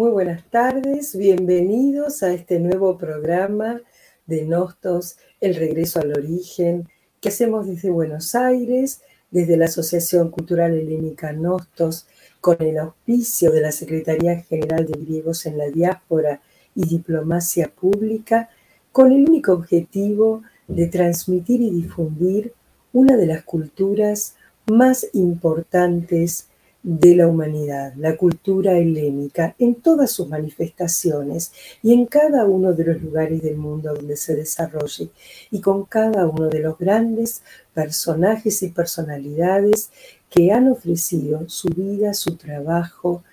Muy buenas tardes, bienvenidos a este nuevo programa de Nostos, El Regreso al Origen, que hacemos desde Buenos Aires, desde la Asociación Cultural Helénica Nostos, con el auspicio de la Secretaría General de Griegos en la Diáspora y Diplomacia Pública, con el único objetivo de transmitir y difundir una de las culturas más importantes de la humanidad, la cultura helénica, en todas sus manifestaciones y en cada uno de los lugares del mundo donde se desarrolle, y con cada uno de los grandes personajes y personalidades que han ofrecido su vida, su trabajo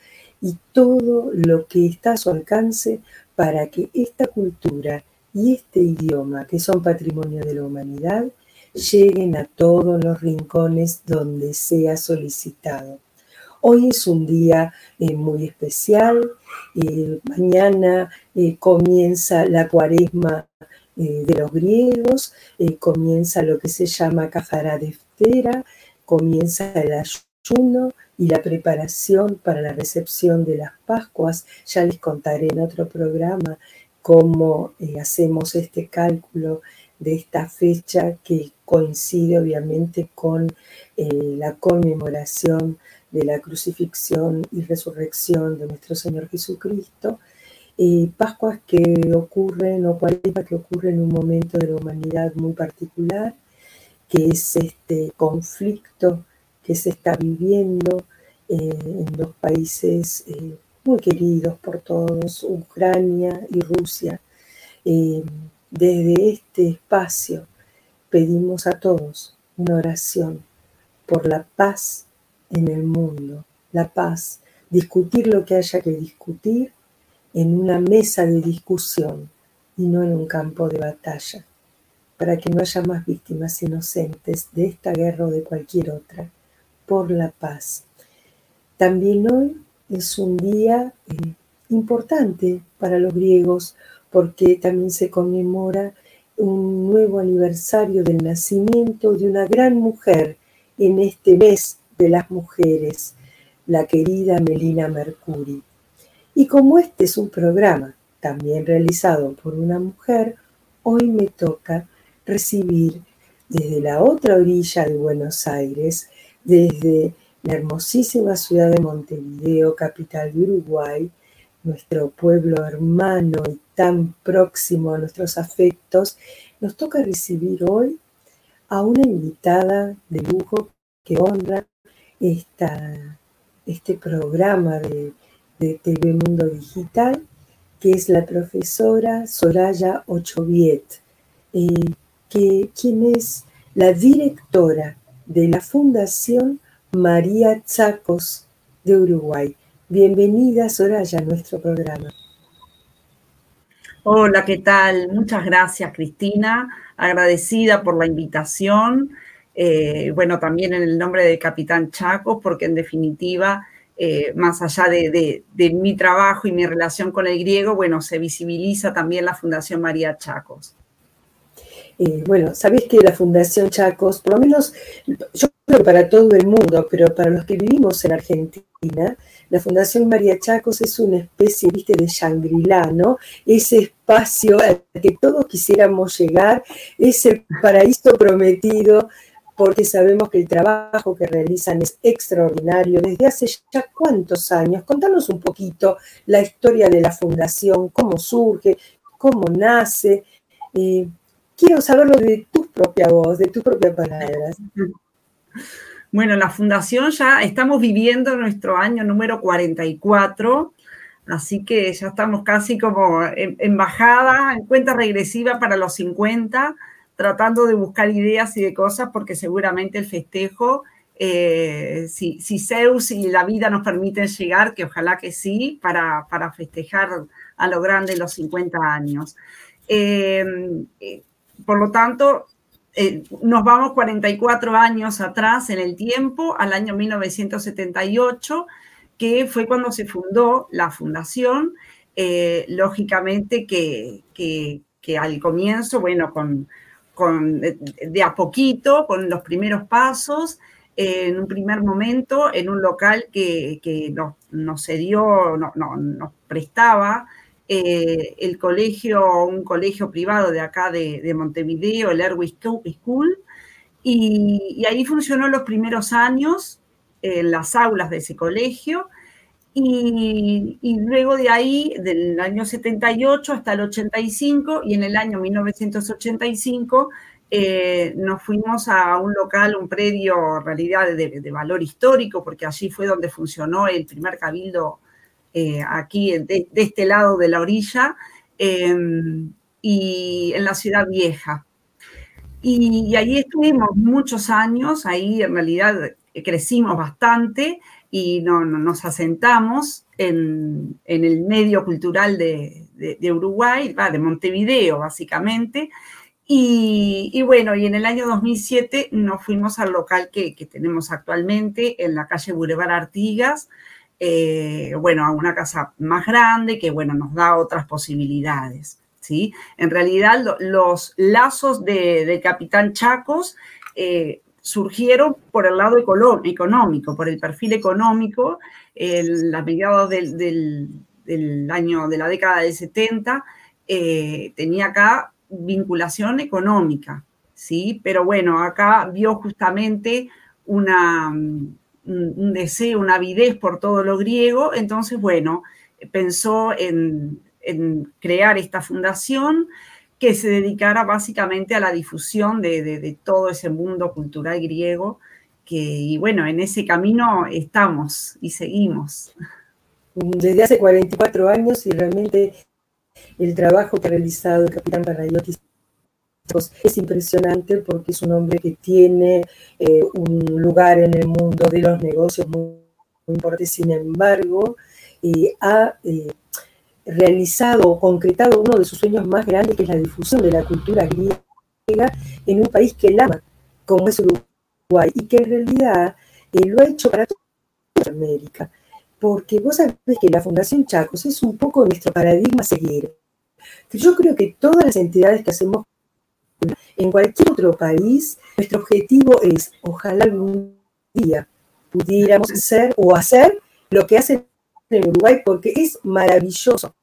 y todo lo que está a su alcance para que esta cultura y este idioma, que son patrimonio de la humanidad, lleguen a todos los rincones donde sea solicitado. Hoy es un día eh, muy especial. Eh, mañana eh, comienza la cuaresma de los griegos, comienza lo que se llama Cajara de Ftera, comienza el ayuno y la preparación para la recepción de las Pascuas. Ya les contaré en otro programa cómo hacemos este cálculo de esta fecha que coincide obviamente con la conmemoración de la crucifixión y resurrección de nuestro Señor Jesucristo, y Pascuas que ocurren o cuaresma que ocurren en un momento de la humanidad muy particular, que es este conflicto que se está viviendo eh, en los países eh, muy queridos por todos, Ucrania y Rusia. Eh, desde este espacio pedimos a todos una oración por la paz en el mundo, la paz, discutir lo que haya que discutir en una mesa de discusión y no en un campo de batalla, para que no haya más víctimas inocentes de esta guerra o de cualquier otra, por la paz. También hoy es un día eh, importante para los griegos porque también se conmemora un nuevo aniversario del nacimiento de una gran mujer en este mes de las mujeres, la querida Melina Mercuri. Y como este es un programa también realizado por una mujer, hoy me toca recibir desde la otra orilla de Buenos Aires, desde la hermosísima ciudad de Montevideo, capital de Uruguay, nuestro pueblo hermano y tan próximo a nuestros afectos, nos toca recibir hoy a una invitada de lujo que honra esta, este programa de, TV Mundo Digital, que es la profesora Soraya Ochoviet, eh, que, quien es la directora de la Fundación María Chacos de Uruguay. Bienvenida, Soraya, a nuestro programa. Hola, ¿qué tal? Muchas gracias, Cristina. Agradecida por la invitación eh, bueno, también en el nombre de Capitán Chaco, porque en definitiva, eh, más allá de, mi trabajo y mi relación con el griego, bueno, se visibiliza también la Fundación María Chacos. Bueno, sabéis que la Fundación Chacos, por lo menos yo creo para todo el mundo, pero para los que vivimos en Argentina, la Fundación María Chacos es una especie, viste, de Shangri-La, ¿no? Ese espacio al que todos quisiéramos llegar, es el paraíso prometido porque sabemos que el trabajo que realizan es extraordinario desde hace ya cuántos años. Contanos un poquito la historia de la fundación, cómo surge, cómo nace. Eh, quiero saberlo de tu propia voz, de tus propias palabras. Bueno, la fundación ya estamos viviendo nuestro año número 44, así que ya estamos casi como en, en bajada, en cuenta regresiva para los 50 tratando de buscar ideas y de cosas porque seguramente el festejo, eh, si, Zeus y la vida nos permiten llegar, que ojalá que sí, para, para festejar a lo grande los 50 años. Em, eh, por lo tanto, eh, nos vamos 44 años atrás en el tiempo, al año 1978, que fue cuando se fundó la fundación. lógicamente que, que, que, al comienzo, bueno, con, de a poquito, con los primeros pasos, en un primer momento en un local que, que nos, nos cedió, no, nos prestaba eh, el colegio, un colegio privado de acá de, Montevideo, el Erwin School, y, ahí funcionó los primeros años en las aulas de ese colegio. Y, y, luego de ahí, del año 78 hasta el 85, y en el año 1985 eh, nos fuimos a un local, un predio en realidad de, valor histórico, porque allí fue donde funcionó el primer cabildo eh, aquí de, este lado de la orilla, em, y en la ciudad vieja. Y, allí estuvimos muchos años, ahí en realidad crecimos bastante y no, nos asentamos en, el medio cultural de, de Uruguay, de Montevideo básicamente, y, bueno, y en el año 2007 nos fuimos al local que, tenemos actualmente en la calle Boulevard Artigas, eh, bueno, a una casa más grande que, bueno, nos da otras posibilidades, ¿sí? En realidad, los lazos de, Capitán Chacos eh, surgieron por el lado económico, por el perfil económico, el, a mediados del, año, de la década del 70, eh, tenía acá vinculación económica, ¿sí? Pero bueno, acá vio justamente una, un deseo, una avidez por todo lo griego, entonces, bueno, pensó en, crear esta fundación que se dedicara básicamente a la difusión de, todo ese mundo cultural griego, que, y bueno, en ese camino estamos y seguimos. Desde hace 44 años y realmente el trabajo que ha realizado el capitán Panayotis es impresionante porque es un hombre que tiene eh, un lugar en el mundo de los negocios muy, importante. Sin embargo, eh, ha eh, realizado o concretado uno de sus sueños más grandes, que es la difusión de la cultura griega en un país que él ama, como es Uruguay, y que en realidad lo ha hecho para toda América porque vos sabés que la Fundación Chacos es un poco nuestro paradigma a seguir. Yo creo que todas las entidades que hacemos en cualquier otro país, nuestro objetivo es, ojalá algún día pudiéramos ser o hacer lo que hacen en Uruguay, porque es maravilloso.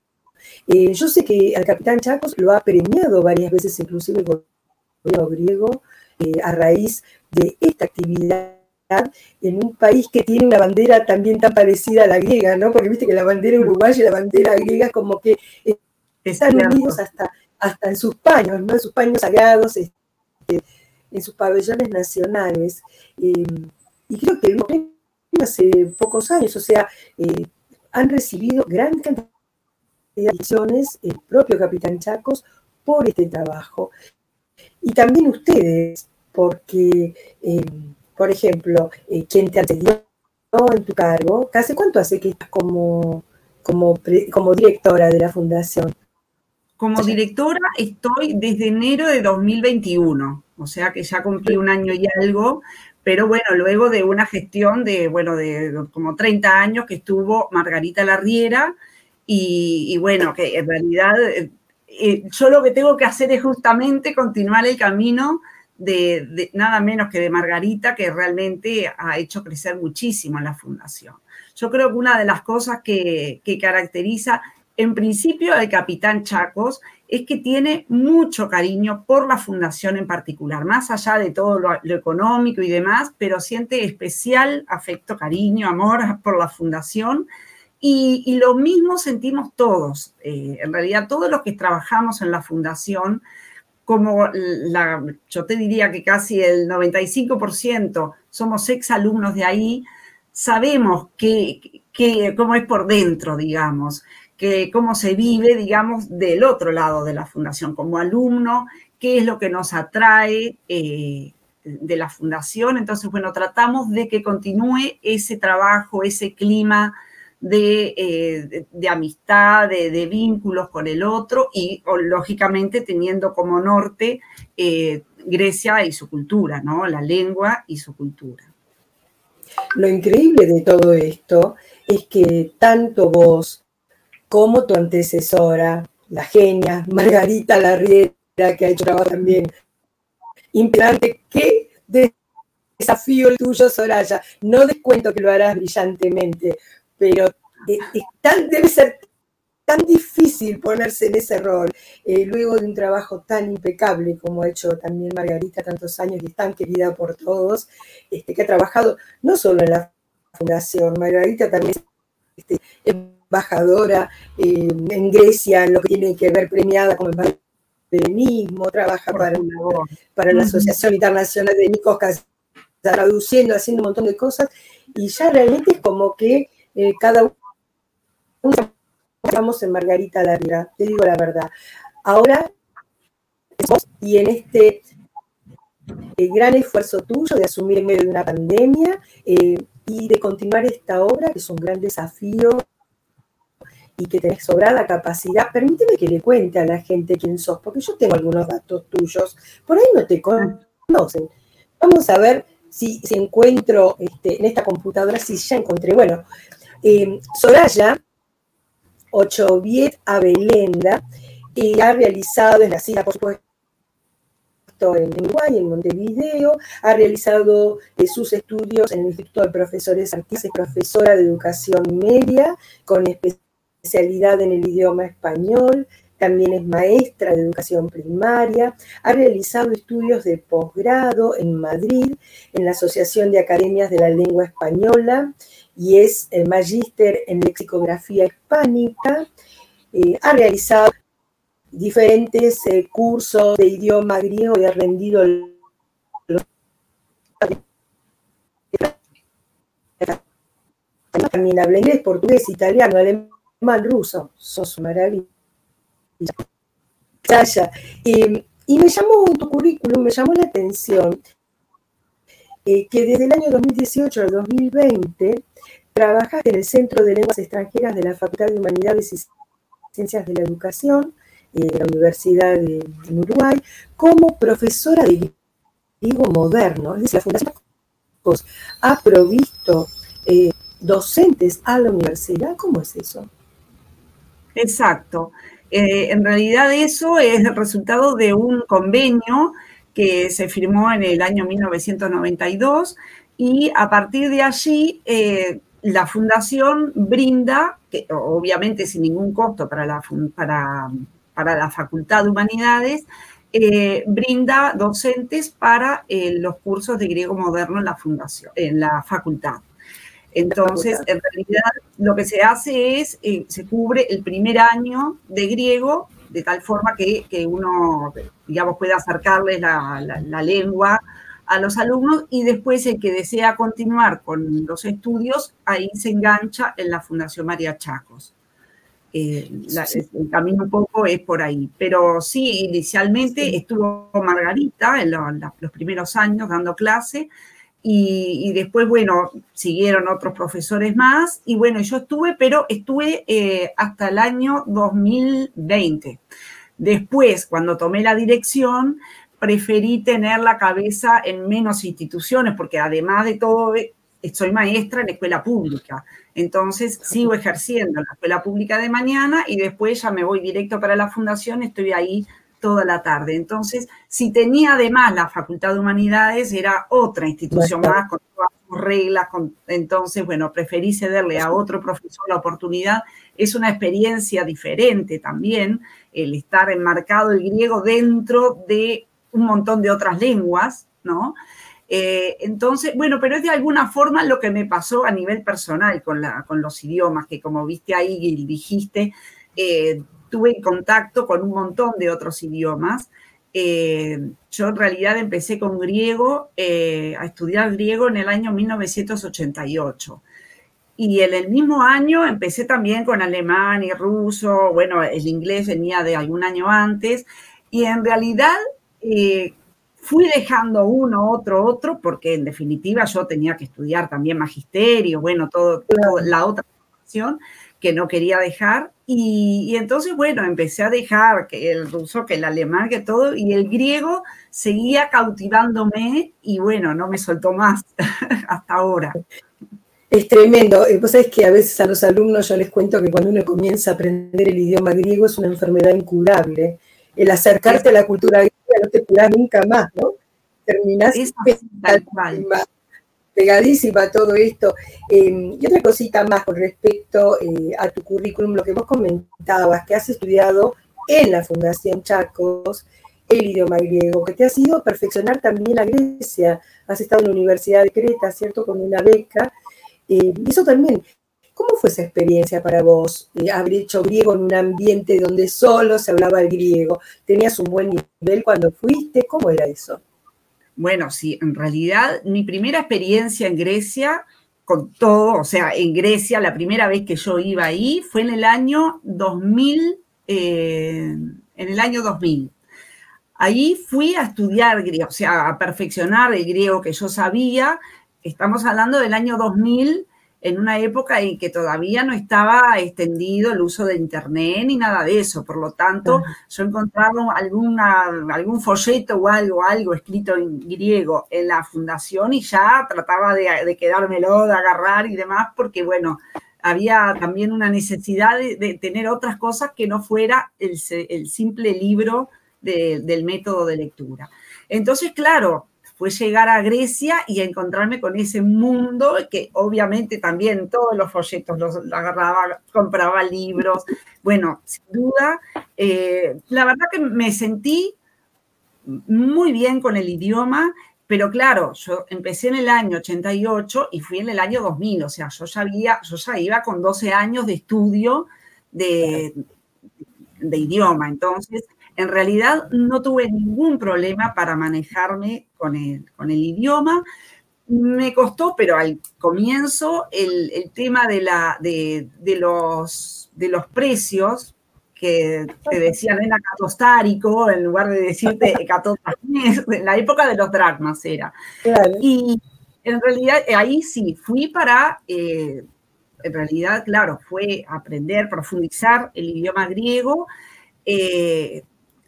Eh, yo sé que al capitán Chacos lo ha premiado varias veces, inclusive el gobierno griego, eh, a raíz de esta actividad en un país que tiene una bandera también tan parecida a la griega, ¿no? Porque viste que la bandera uruguaya y la bandera griega como que están unidos hasta, hasta en sus paños, ¿no? En sus paños sagrados, este, en sus pabellones nacionales. Em, y creo que hace pocos años, o sea, eh, han recibido gran cantidad de acciones el propio Capitán Chacos por este trabajo. Y también ustedes, porque em, por ejemplo, eh, quien te atendió en tu cargo, ¿hace cuánto hace que estás como, como, como directora de la fundación? Como directora estoy desde enero de 2021, o sea que ya cumplí un año y algo, pero bueno, luego de una gestión de, bueno, de como 30 años que estuvo Margarita Larriera y, bueno, que en realidad eh, eh, yo lo que tengo que hacer es justamente continuar el camino de, nada menos que de Margarita, que realmente ha hecho crecer muchísimo la fundación. Yo creo que una de las cosas que, caracteriza en principio al capitán Chacos es que tiene mucho cariño por la fundación en particular, más allá de todo lo, económico y demás, pero siente especial afecto, cariño, amor por la fundación. Y, lo mismo sentimos todos. Eh, en realidad, todos los que trabajamos en la fundación como la, yo te diría que casi el 95% somos ex alumnos de ahí, sabemos que, cómo es por dentro, digamos, que cómo se vive, digamos, del otro lado de la fundación, como alumno, qué es lo que nos atrae eh, de la fundación. Entonces, bueno, tratamos de que continúe ese trabajo, ese clima eh, de, amistad, de, vínculos con el otro y lógicamente teniendo como norte eh, Grecia y su cultura, ¿no? La lengua y su cultura. Lo increíble de todo esto es que tanto vos como tu antecesora, la genia Margarita Larriera, que ha hecho trabajo también que desde desafío el tuyo, Soraya. No descuento que lo harás brillantemente, pero debe ser tan difícil ponerse en ese rol, eh, luego de un trabajo tan impecable como ha hecho también Margarita tantos años y es tan querida por todos, este, que ha trabajado no solo en la fundación, Margarita también es este, embajadora eh, en Grecia, en lo que tiene que ver premiada como feminismo, trabaja para, para la Asociación Internacional de Nicos, traduciendo, haciendo un montón de cosas, y ya realmente es como que eh, cada uno estamos en Margarita Larga, te digo la verdad. Ahora, y en este eh, gran esfuerzo tuyo de asumir en medio de una pandemia eh, y de continuar esta obra, que es un gran desafío y que tenés sobrada capacidad, permíteme que le cuente a la gente quién sos, porque yo tengo algunos datos tuyos, por ahí no te conocen. Vamos a ver si, encuentro este, en esta computadora, si ya encontré. Bueno, eh, Soraya Ochoviet Abelenda, y ha realizado, es nacida por supuesto en Uruguay, en Montevideo, ha realizado eh, sus estudios en el Instituto de Profesores Artistas, es profesora de educación media con especialidad en el idioma español, también es maestra de educación primaria, ha realizado estudios de posgrado en Madrid, en la Asociación de Academias de la Lengua Española, y es magíster en lexicografía hispánica. Eh, ha realizado diferentes eh, cursos de idioma griego y ha rendido también habla inglés, portugués, italiano, alemán, ruso. Sos maravilla. Y, y me llamó tu currículum, me llamó la atención eh, que desde el año 2018 al 2020 trabajaste en el Centro de Lenguas Extranjeras de la Facultad de Humanidades y Ciencias de la Educación eh, de la Universidad de, Uruguay como profesora de griego moderno. Es decir, la Fundación ha provisto eh, docentes a la universidad. ¿Cómo es eso? Exacto. en realidad eso es el resultado de un convenio que se firmó en el año 1992 y a partir de allí eh, la fundación brinda, que, obviamente sin ningún costo para la, para, para la Facultad de Humanidades, eh, brinda docentes para eh, los cursos de griego moderno en la fundación, en la facultad. Entonces, en realidad, lo que se hace es, se cubre el primer año de griego de tal forma que, uno, digamos, pueda acercarles la, lengua a los alumnos y después el que desea continuar con los estudios, ahí se engancha en la Fundación María Chacos. Eh, el camino un poco es por ahí. Pero sí, inicialmente estuvo Margarita en los primeros años dando clase y, después, bueno, siguieron otros profesores más. Y bueno, yo estuve, pero estuve eh, hasta el año 2020. Después, cuando tomé la dirección, preferí tener la cabeza en menos instituciones, porque además de todo, eh, soy maestra en la escuela pública. Entonces, sigo ejerciendo en la escuela pública de mañana y después ya me voy directo para la fundación, estoy ahí toda la tarde. Entonces, si tenía además la Facultad de Humanidades, era otra institución más con todas sus reglas. entonces, bueno, preferí cederle a otro profesor la oportunidad. Es una experiencia diferente también el estar enmarcado el griego dentro de un montón de otras lenguas, ¿no? Eh, entonces, bueno, pero es de alguna forma lo que me pasó a nivel personal con, la, con los idiomas, que como viste ahí y dijiste, eh, tuve contacto con un montón de otros idiomas. Eh, yo en realidad empecé con griego, eh, a estudiar griego en el año 1988. Y en el mismo año empecé también con alemán y ruso, bueno, el inglés venía de algún año antes, y en realidad eh, fui dejando uno, otro, otro, porque en definitiva yo tenía que estudiar también magisterio, bueno, todo, la otra formación que no quería dejar. Y, entonces, bueno, empecé a dejar que el ruso, que el alemán, que todo, y el griego seguía cautivándome y bueno, no me soltó más hasta ahora. Es tremendo. Vos sabés que a veces a los alumnos yo les cuento que cuando uno comienza a aprender el idioma griego es una enfermedad incurable. El acercarte a la cultura griega no te curás nunca más, ¿no? Terminás tal pegadísima a todo esto. Em, y otra cosita más con respecto eh, a tu currículum, lo que vos comentabas, que has estudiado en la Fundación Chacos el idioma griego, que te has ido a perfeccionar también a Grecia, has estado en la Universidad de Creta, ¿cierto?, con una beca. Eh, eso también, ¿cómo fue esa experiencia para vos? Eh, haber hecho griego en un ambiente donde solo se hablaba el griego. ¿Tenías un buen nivel cuando fuiste? ¿Cómo era eso? Bueno, sí, en realidad mi primera experiencia en Grecia, con todo, o sea, en Grecia, la primera vez que yo iba ahí fue en el año 2000, eh, en el año 2000. Ahí fui a estudiar griego, o sea, a perfeccionar el griego que yo sabía. Estamos hablando del año 2000, en una época en que todavía no estaba extendido el uso de Internet ni nada de eso. Por lo tanto, yo encontraba alguna, algún folleto o algo, algo escrito en griego en la fundación y ya trataba de, de quedármelo, de agarrar y demás, porque bueno, había también una necesidad de, tener otras cosas que no fuera el, simple libro del método de lectura. Entonces, claro, fue llegar a Grecia y encontrarme con ese mundo que obviamente también todos los folletos los, agarraba, compraba libros. Bueno, sin duda, eh, la verdad que me sentí muy bien con el idioma, pero claro, yo empecé en el año 88 y fui en el año 2000, o sea, yo ya, había, yo ya iba con 12 años de estudio de, de idioma, entonces en realidad no tuve ningún problema para manejarme con el, con el idioma. Me costó, pero al comienzo, el, tema de, la, de, los, de los precios, que te decían era catostárico, en lugar de decirte catostárico, en la época de los dragmas era. Y en realidad ahí sí, fui para, eh, en realidad, claro, fue aprender, profundizar el idioma griego, eh,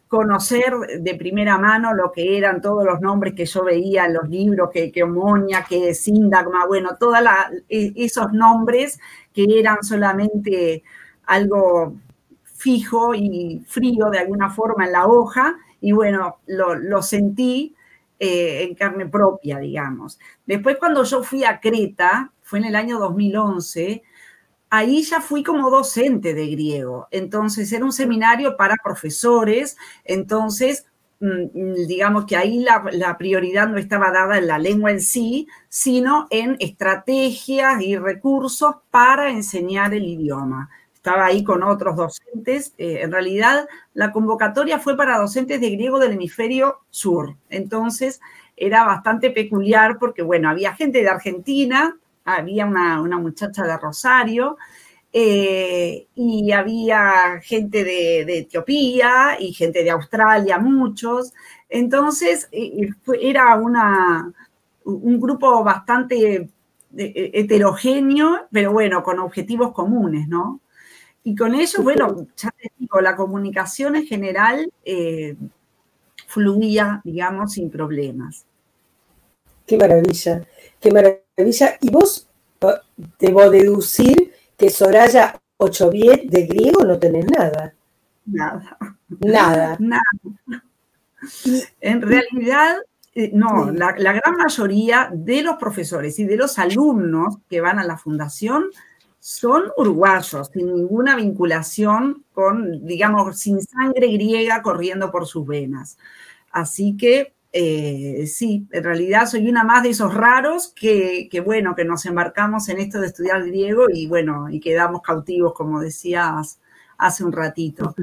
conocer de primera mano lo que eran todos los nombres que yo veía en los libros, que, que que Sindagma, bueno, todos e, esos nombres que eran solamente algo fijo y frío de alguna forma en la hoja, y bueno, lo, sentí eh, en carne propia, digamos. Después cuando yo fui a Creta, fue en el año 2011, ahí ya fui como docente de griego. Entonces era un seminario para profesores, entonces mm, digamos que ahí la, prioridad no estaba dada en la lengua en sí, sino en estrategias y recursos para enseñar el idioma. Estaba ahí con otros docentes. Eh, en realidad, la convocatoria fue para docentes de griego del hemisferio sur. Entonces, era bastante peculiar porque, bueno, había gente de Argentina, había una, muchacha de Rosario, eh, y había gente de, Etiopía y gente de Australia, muchos. Entonces, eh, era una, un grupo bastante eh, heterogéneo, pero bueno, con objetivos comunes, ¿no? Y con ello, bueno, ya te digo, la comunicación en general fluía, digamos, sin problemas. Qué maravilla, qué maravilla. Y vos debo deducir que Soraya Ochoviet de griego no tenés nada. Nada. Nada. Nada. En realidad, eh, no, la, gran mayoría de los profesores y de los alumnos que van a la fundación son uruguayos, sin ninguna vinculación con, digamos, sin sangre griega corriendo por sus venas. Así que eh, sí, en realidad soy una más de esos raros que, bueno, que nos embarcamos en esto de estudiar griego y bueno, y quedamos cautivos, como decías hace un ratito.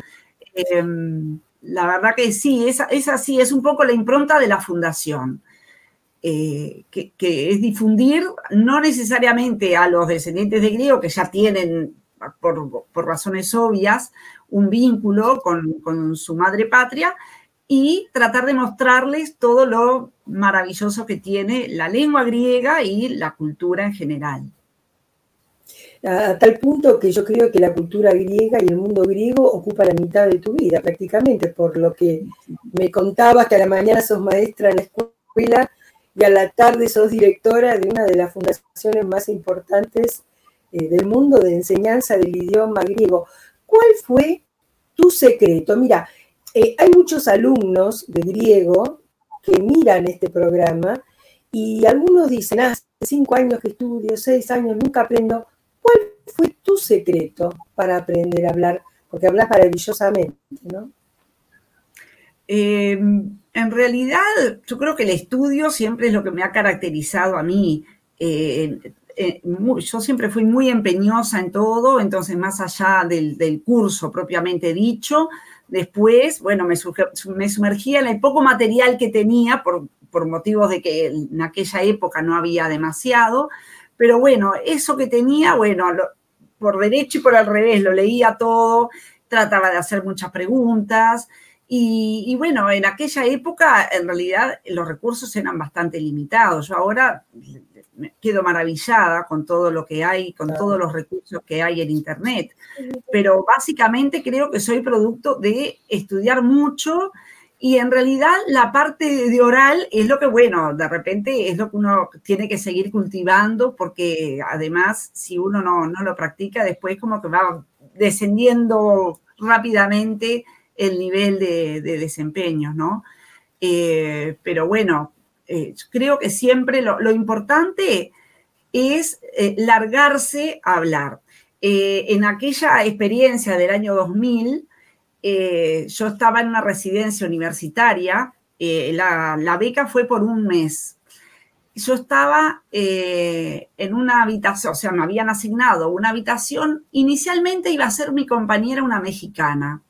Em, la verdad que sí, es, es, así, es un poco la impronta de la fundación, eh, que, es difundir no necesariamente a los descendientes de griego que ya tienen, por, razones obvias, un vínculo con, con su madre patria, y tratar de mostrarles todo lo maravilloso que tiene la lengua griega y la cultura en general. A tal punto que yo creo que la cultura griega y el mundo griego ocupa la mitad de tu vida prácticamente, por lo que me contabas que a la mañana sos maestra en la escuela y a la tarde sos directora de una de las fundaciones más importantes eh, del mundo de enseñanza del idioma griego. ¿Cuál fue tu secreto? Mira, eh, hay muchos alumnos de griego que miran este programa Y algunos dicen, hace cinco años que estudio, seis años, nunca aprendo. ¿Cuál fue tu secreto para aprender a hablar? Porque hablas maravillosamente, ¿no? Eh, en realidad, yo creo que el estudio siempre es lo que me ha caracterizado a mí. Eh, yo siempre fui muy empeñosa en todo, entonces más allá del, curso propiamente dicho, después, bueno, me, sumergía en el poco material que tenía por, motivos de que en aquella época no había demasiado, pero bueno, eso que tenía, bueno, por derecho y por al revés, lo leía todo, trataba de hacer muchas preguntas. Y, y, bueno, en aquella época en realidad los recursos eran bastante limitados. Yo ahora me quedo maravillada con todo lo que hay, con todos los recursos que hay en Internet. Pero básicamente creo que soy producto de estudiar mucho y en realidad la parte de oral es lo que, bueno, de repente es lo que uno tiene que seguir cultivando porque además si uno no, lo practica, después como que va descendiendo rápidamente el nivel de, desempeño, ¿no? Eh, pero bueno, eh, creo que siempre lo, importante es eh, largarse a hablar. Eh, en aquella experiencia del año 2000, yo estaba en una residencia universitaria, la, la, beca fue por un mes. Yo estaba en una habitación, o sea, me habían asignado una habitación, inicialmente iba a ser mi compañera una mexicana,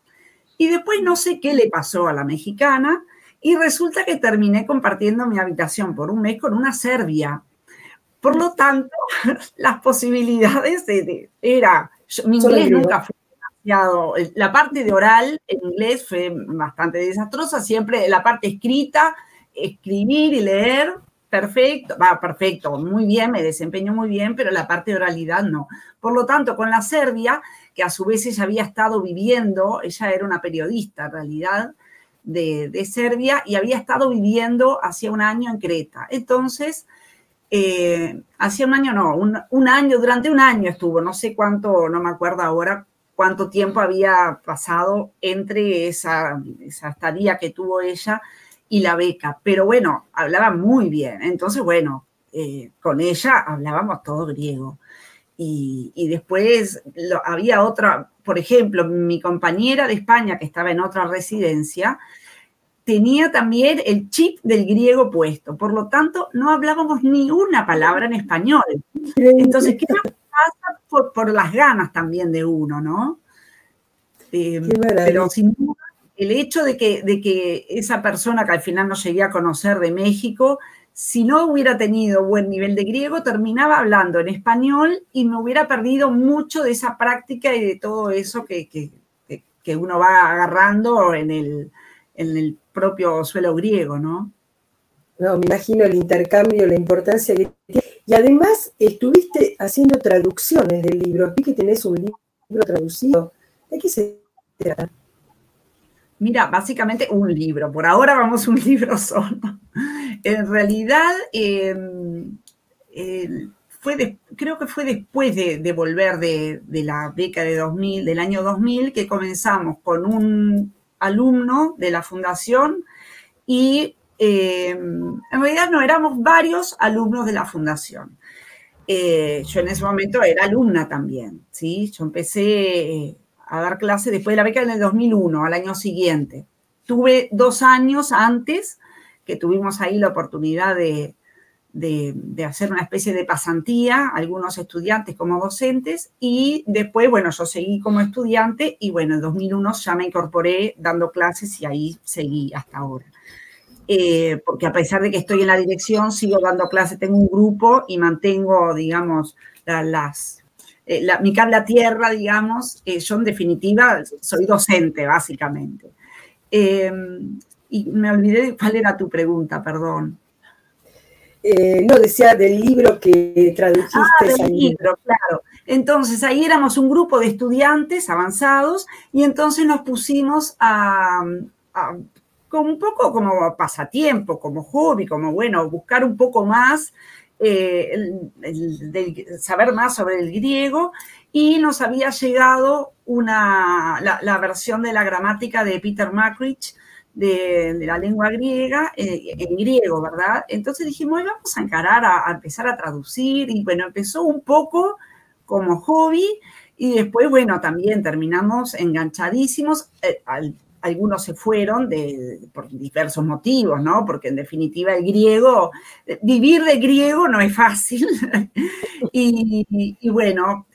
y después no sé qué le pasó a la mexicana, y resulta que terminé compartiendo mi habitación por un mes con una serbia. Por lo tanto, las posibilidades de, era, mi inglés nunca fue demasiado, la parte de oral en inglés fue bastante desastrosa, siempre la parte escrita, escribir y leer, perfecto, va, perfecto, muy bien, me desempeño muy bien, pero la parte de oralidad no. Por lo tanto, con la Serbia, que a su vez ella había estado viviendo, ella era una periodista en realidad, de, Serbia y había estado viviendo hacía un año en Creta. Entonces, eh, hacía un año, no, un, año, durante un año estuvo, no sé cuánto, no me acuerdo ahora cuánto tiempo había pasado entre esa, esa estadía que tuvo ella y la beca, pero bueno, hablaba muy bien. Entonces, bueno, eh, con ella hablábamos todo griego. Y, después había otra, por ejemplo, mi compañera de España que estaba en otra residencia, tenía también el chip del griego puesto. Por lo tanto, no hablábamos ni una palabra en español. Entonces, ¿qué pasa por, las ganas también de uno, no? Eh, pero sin duda, el hecho de que, de que esa persona que al final no llegué a conocer de México si no hubiera tenido buen nivel de griego, terminaba hablando en español y me hubiera perdido mucho de esa práctica y de todo eso que, que, uno va agarrando en el, en el propio suelo griego, ¿no? No, me imagino el intercambio, la importancia que tiene. Y además estuviste haciendo traducciones del libro. Vi que tenés un libro traducido. ¿De qué se trata? Mira, básicamente un libro. Por ahora vamos un libro solo. En realidad, em, fue creo que fue después de, volver de, la beca de 2000, del año 2000, que comenzamos con un alumno de la fundación y em, en realidad no éramos varios alumnos de la fundación. Eh, yo en ese momento era alumna también, ¿sí? Yo empecé a dar clases después de la beca en el 2001, al año siguiente. Tuve dos años antes que tuvimos ahí la oportunidad de, hacer una especie de pasantía, algunos estudiantes como docentes, y después, bueno, yo seguí como estudiante y bueno, en 2001 ya me incorporé dando clases y ahí seguí hasta ahora. Eh, porque a pesar de que estoy en la dirección, sigo dando clases, tengo un grupo y mantengo, digamos, las, eh, mi cable a tierra, digamos, eh, yo en definitiva soy docente, básicamente. Em, y me olvidé cuál era tu pregunta, perdón. Eh, no, decía del libro que tradujiste. Ah, del libro, claro. Entonces, ahí éramos un grupo de estudiantes avanzados y entonces nos pusimos a, como un poco como pasatiempo, como hobby, como, bueno, buscar un poco más eh, saber más sobre el griego y nos había llegado una, la, versión de la gramática de Peter Macrich de, la lengua griega, eh, en griego, ¿verdad? Entonces dijimos, vamos a encarar a, empezar a traducir y bueno, empezó un poco como hobby y después, bueno, también terminamos enganchadísimos. Eh, algunos se fueron de, por diversos motivos, ¿no? Porque en definitiva el griego, vivir de griego no es fácil. y, bueno,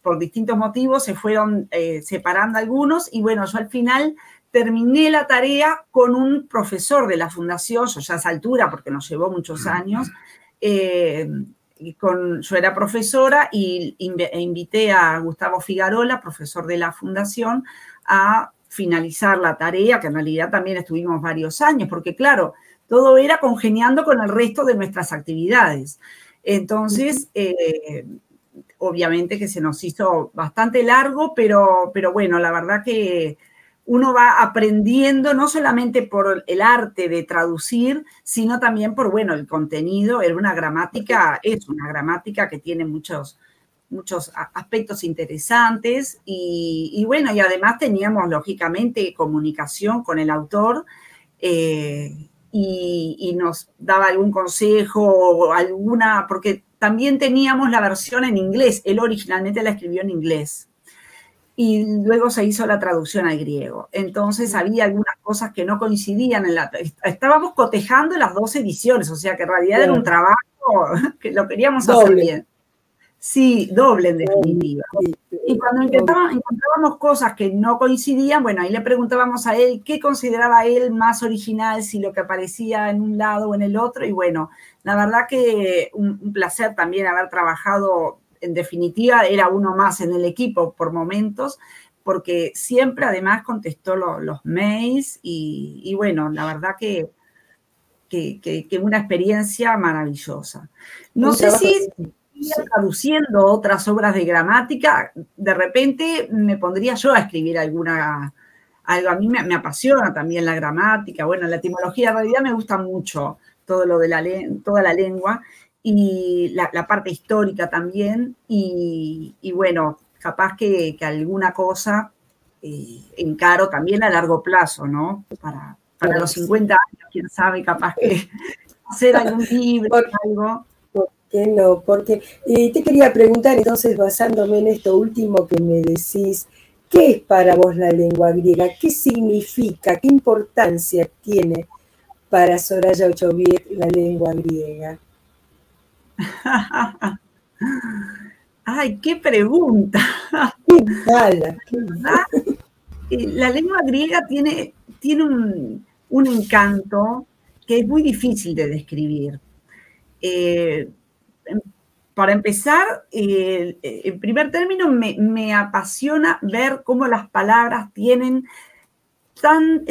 por, distintos motivos se fueron eh, separando algunos y bueno, yo al final terminé la tarea con un profesor de la fundación, yo ya a esa altura, porque nos llevó muchos años, eh, con, yo era profesora y e invité a Gustavo Figarola, profesor de la fundación, a finalizar la tarea, que en realidad también estuvimos varios años, porque claro, todo era congeniando con el resto de nuestras actividades. Entonces, eh, obviamente que se nos hizo bastante largo, pero, pero bueno, la verdad que uno va aprendiendo no solamente por el arte de traducir, sino también por, bueno, el contenido. Era una gramática, es una gramática que tiene muchos, muchos aspectos interesantes y, bueno, y además teníamos lógicamente comunicación con el autor eh, y, y, nos daba algún consejo o alguna, porque también teníamos la versión en inglés, él originalmente la escribió en inglés y luego se hizo la traducción al griego. Entonces había algunas cosas que no coincidían en la... Estábamos cotejando las dos ediciones, o sea que en realidad era un trabajo que lo queríamos hacer bien. Sí, doble en definitiva. Y cuando encontrábamos cosas que no coincidían, bueno, ahí le preguntábamos a él qué consideraba él más original, si lo que aparecía en un lado o en el otro. Y bueno, la verdad que un placer también haber trabajado en definitiva era uno más en el equipo por momentos, porque siempre además contestó los mails y, bueno, la verdad que, que, una experiencia maravillosa. No sé si traduciendo otras obras de gramática, de repente me pondría yo a escribir alguna, algo. A mí me, apasiona también la gramática, bueno, la etimología en realidad me gusta mucho todo lo de la, toda la lengua y la, parte histórica también, y, bueno, capaz que, alguna cosa eh, encaro también a largo plazo, ¿no? Para, para los 50 años, quién sabe, capaz que hacer algún libro, algo. ¿Por qué no? Porque y te quería preguntar, entonces, basándome en esto último que me decís, ¿qué es para vos la lengua griega? ¿Qué significa? ¿Qué importancia tiene para Soraya Ochoviet la lengua griega? Ay, qué pregunta. Eh, la lengua griega tiene, tiene un, encanto que es muy difícil de describir. Eh, para empezar, eh, en primer término, me, apasiona ver cómo las palabras tienen tan,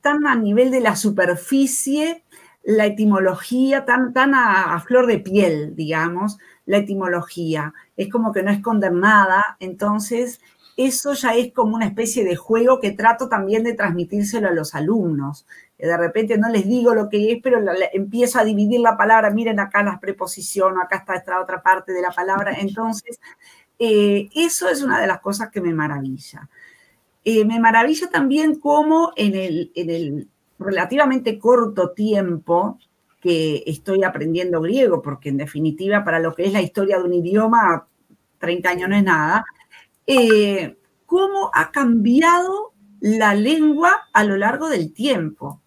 tan a nivel de la superficie la etimología tan, tan a, flor de piel, digamos, la etimología. Es como que no esconder nada, entonces eso ya es como una especie de juego que trato también de transmitírselo a los alumnos. De repente no les digo lo que es, pero empiezo a dividir la palabra, miren acá las preposiciones, acá está esta otra parte de la palabra. Entonces, eh, eso es una de las cosas que me maravilla. Eh, me maravilla también cómo en el, en el relativamente corto tiempo que estoy aprendiendo griego, porque en definitiva para lo que es la historia de un idioma, 30 años no es nada, eh, cómo ha cambiado la lengua a lo largo del tiempo.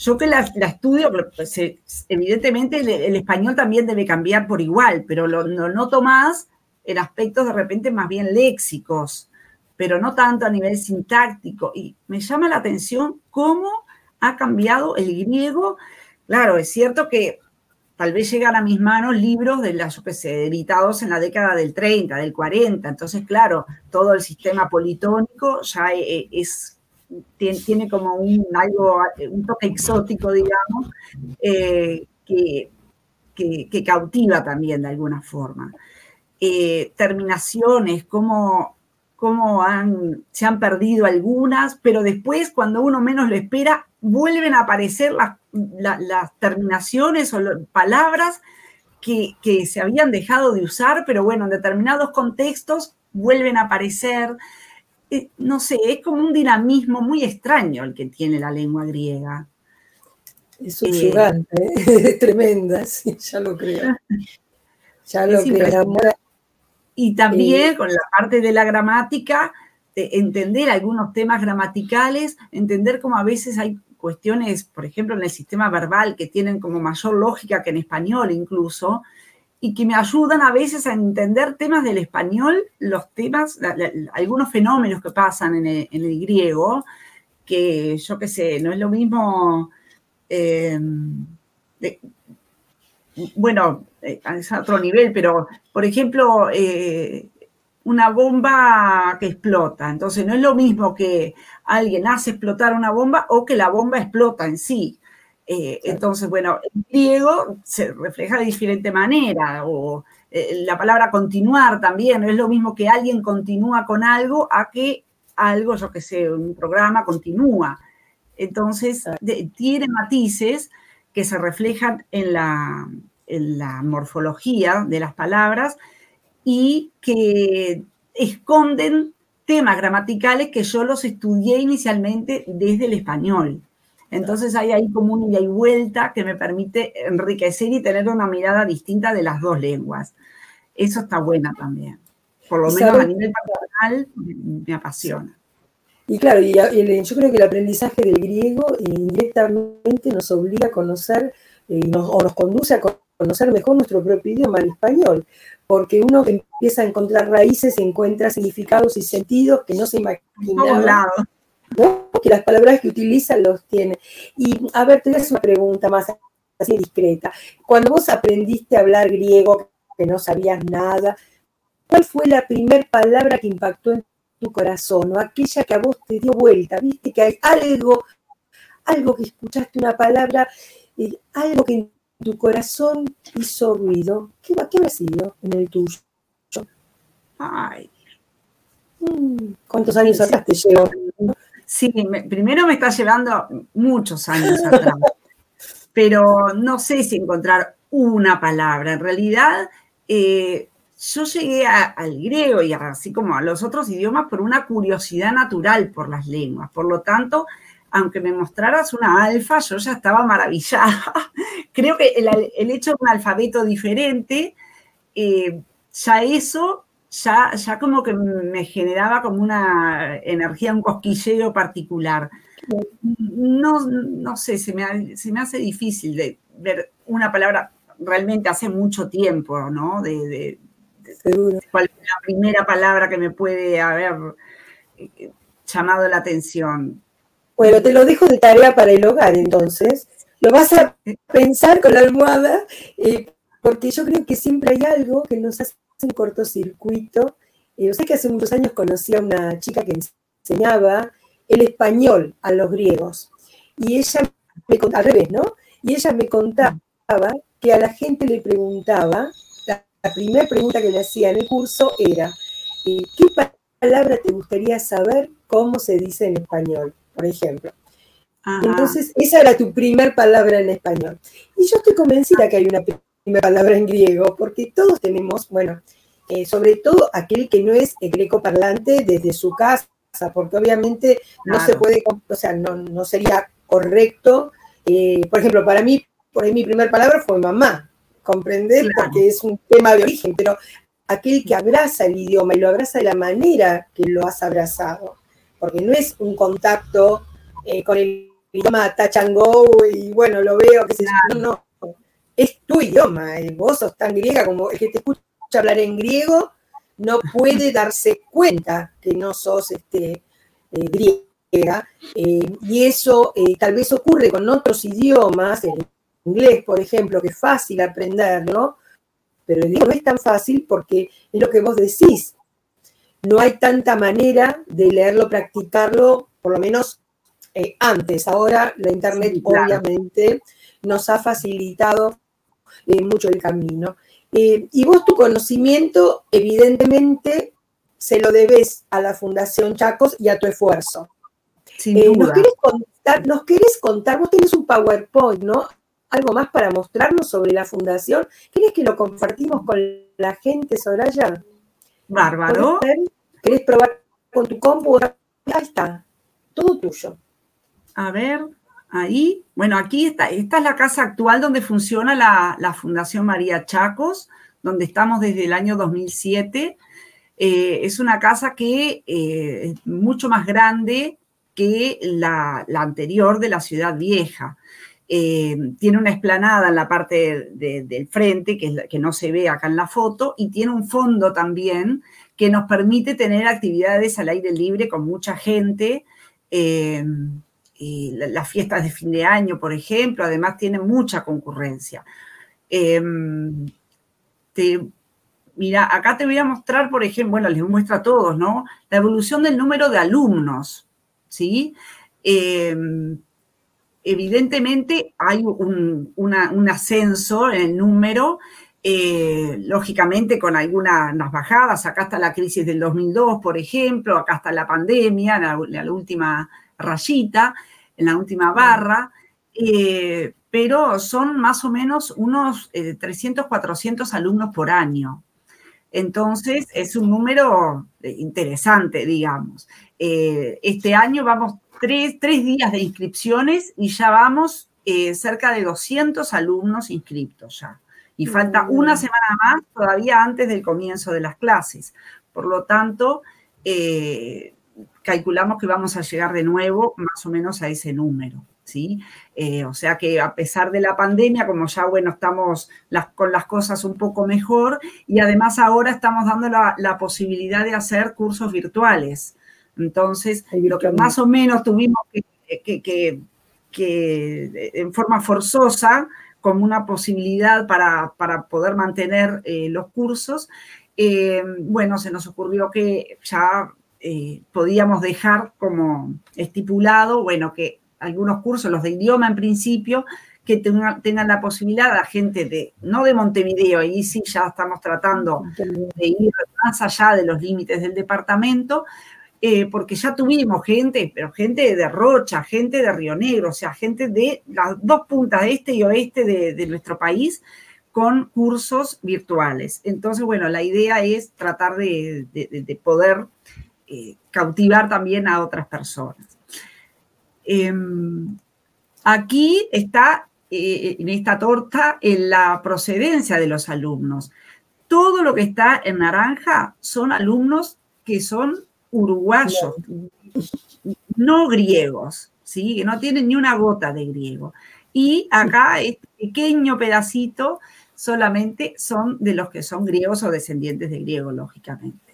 Yo que la, estudio, pues, evidentemente el, español también debe cambiar por igual, pero lo, noto más en aspectos de repente más bien léxicos, pero no tanto a nivel sintáctico. Y me llama la atención cómo ha cambiado el griego. Claro, es cierto que tal vez llegan a mis manos libros de las, sé, editados en la década del 30, del 40. Entonces, claro, todo el sistema politónico ya e, e, es, tiene, como un, algo, un toque exótico, digamos, eh, que, que, cautiva también de alguna forma. Eh, terminaciones, cómo han, se han perdido algunas, pero después, cuando uno menos lo espera, vuelven a aparecer las, las terminaciones o palabras que, que, se habían dejado de usar, pero bueno, en determinados contextos vuelven a aparecer. Eh, no sé, es como un dinamismo muy extraño el que tiene la lengua griega. Es subyugante, eh, es tremenda, sí, ya lo creo. Ya lo creo. Y también con la parte de la gramática, de entender algunos temas gramaticales, entender cómo a veces hay cuestiones, por ejemplo, en el sistema verbal que tienen como mayor lógica que en español incluso, y que me ayudan a veces a entender temas del español, los temas, algunos fenómenos que pasan en el, griego, que yo qué sé, no es lo mismo, em, bueno, eh, es a otro nivel, pero por ejemplo, eh, una bomba que explota, entonces no es lo mismo que alguien hace explotar una bomba o que la bomba explota en sí. Eh, entonces, bueno, en griego se refleja de diferente manera, o eh, la palabra continuar también, es lo mismo que alguien continúa con algo a que algo, yo que sé, un programa continúa. Entonces, tiene matices que se reflejan en la, en la morfología de las palabras y que esconden temas gramaticales que yo los estudié inicialmente desde el español. Entonces hay ahí como un ida y vuelta que me permite enriquecer y tener una mirada distinta de las dos lenguas. Eso está buena también. Por lo menos a nivel personal me, apasiona. Y claro, y, yo creo que el aprendizaje del griego indirectamente nos obliga a conocer eh, o nos conduce a conocer mejor nuestro propio idioma, el español, porque uno empieza a encontrar raíces, encuentra significados y sentidos que no se imaginaba. Que las palabras que utiliza los tiene. Y a ver, te voy a hacer una pregunta más así discreta. Cuando vos aprendiste a hablar griego, que no sabías nada, ¿cuál fue la primera palabra que impactó en tu corazón o aquella que a vos te dio vuelta? ¿Viste que hay algo, algo que escuchaste una palabra, eh, algo que en tu corazón hizo ruido? ¿Qué, qué ha sido en el tuyo? Ay. Mm, ¿Cuántos años atrás te llegó? Sí, primero me está llevando muchos años atrás, pero no sé si encontrar una palabra. En realidad, eh, yo llegué al griego y así como a los otros idiomas por una curiosidad natural por las lenguas. Por lo tanto, aunque me mostraras una alfa, yo ya estaba maravillada. Creo que el, hecho de un alfabeto diferente, eh, ya eso ya, ya como que me generaba como una energía, un cosquilleo particular. No, no sé, se me, se me hace difícil de ver una palabra realmente hace mucho tiempo, ¿no? De, cuál es la primera palabra que me puede haber eh, llamado la atención. Bueno, te lo dejo de tarea para el hogar, entonces. Lo vas a pensar con la almohada, eh, porque yo creo que siempre hay algo que nos hace un cortocircuito. Eh, yo sé que hace muchos años conocí a una chica que enseñaba el español a los griegos. Y ella me contaba, al revés, ¿no? Y ella me contaba que a la gente le preguntaba, la, primera pregunta que le hacía en el curso era, eh, ¿qué palabra te gustaría saber cómo se dice en español, por ejemplo? Entonces, esa era tu primer palabra en español. Y yo estoy convencida que hay una primera palabra en griego, porque todos tenemos, bueno, eh, sobre todo aquel que no es greco parlante desde su casa, porque obviamente no se puede, o sea, no, sería correcto. Eh, por ejemplo, para mí, por ahí mi primera palabra fue mamá, comprender, porque es un tema de origen, pero aquel que abraza el idioma y lo abraza de la manera que lo has abrazado, porque no es un contacto eh, con el idioma touch and go y bueno, lo veo, que se no, no, es tu idioma, vos sos tan griega como el que te escucha hablar en griego no puede darse cuenta que no sos este, eh, griega. Eh, y eso eh, tal vez ocurre con otros idiomas, el inglés, por ejemplo, que es fácil aprenderlo, pero el idioma no es tan fácil porque es lo que vos decís. No hay tanta manera de leerlo, practicarlo, por lo menos antes. Ahora la Internet obviamente nos ha facilitado mucho el camino. Eh, y vos tu conocimiento, evidentemente, se lo debes a la Fundación Chacos y a tu esfuerzo. Eh, ¿nos, querés contar, ¿Nos querés contar? Vos tenés un PowerPoint, ¿no? Algo más para mostrarnos sobre la fundación. ¿Querés que lo compartimos con la gente, Soraya? Bárbaro. ¿Querés probar con tu compu. Ahí está, todo tuyo. A ver, ahí. Bueno, aquí está. Esta es la casa actual donde funciona la, Fundación María Chacos, donde estamos desde el año 2007. Eh, es una casa que eh, es mucho más grande que la, anterior de la ciudad vieja. Eh, tiene una esplanada en la parte del frente, que, no se ve acá en la foto, y tiene un fondo también que nos permite tener actividades al aire libre con mucha gente. Las fiestas de fin de año, por ejemplo, además tienen mucha concurrencia. Eh, mira, acá te voy a mostrar, por ejemplo, bueno, les muestro a todos, ¿no? La evolución del número de alumnos, ¿sí? evidentemente hay un, ascenso en el número, eh, lógicamente con algunas bajadas, acá está la crisis del 2002, por ejemplo, acá está la pandemia, la última rayita, en la última barra, eh, pero son más o menos unos 300, eh, 400 alumnos por año. Entonces, es un número interesante, digamos. este año vamos tres, días de inscripciones y ya vamos eh, cerca de 200 alumnos inscritos ya. Y falta una semana más todavía antes del comienzo de las clases. Por lo tanto, eh, calculamos que vamos a llegar de nuevo más o menos a ese número. ¿sí? Eh, o sea que a pesar de la pandemia, como ya, bueno, estamos con las cosas un poco mejor y además ahora estamos dando la, la posibilidad de hacer cursos virtuales. Entonces, lo que más o menos tuvimos que, en forma forzosa, como una posibilidad para, poder mantener eh, los cursos, eh, bueno, se nos ocurrió que ya eh, podíamos dejar como estipulado, bueno, que algunos cursos, los de idioma en principio, que tengan, la posibilidad a gente de, no de Montevideo, ahí sí ya estamos tratando de ir más allá de los límites del departamento, eh, porque ya tuvimos gente, pero gente de Rocha, gente de Río Negro, o sea, gente de las dos puntas, este y oeste de, nuestro país, con cursos virtuales. Entonces, bueno, la idea es tratar de, poder eh, cautivar también a otras personas. Em, aquí está, eh, en esta torta, en la procedencia de los alumnos. Todo lo que está en naranja son alumnos que son uruguayos, no griegos, ¿sí? que no tienen ni una gota de griego. Y acá este pequeño pedacito solamente son de los que son griegos o descendientes de griego, lógicamente.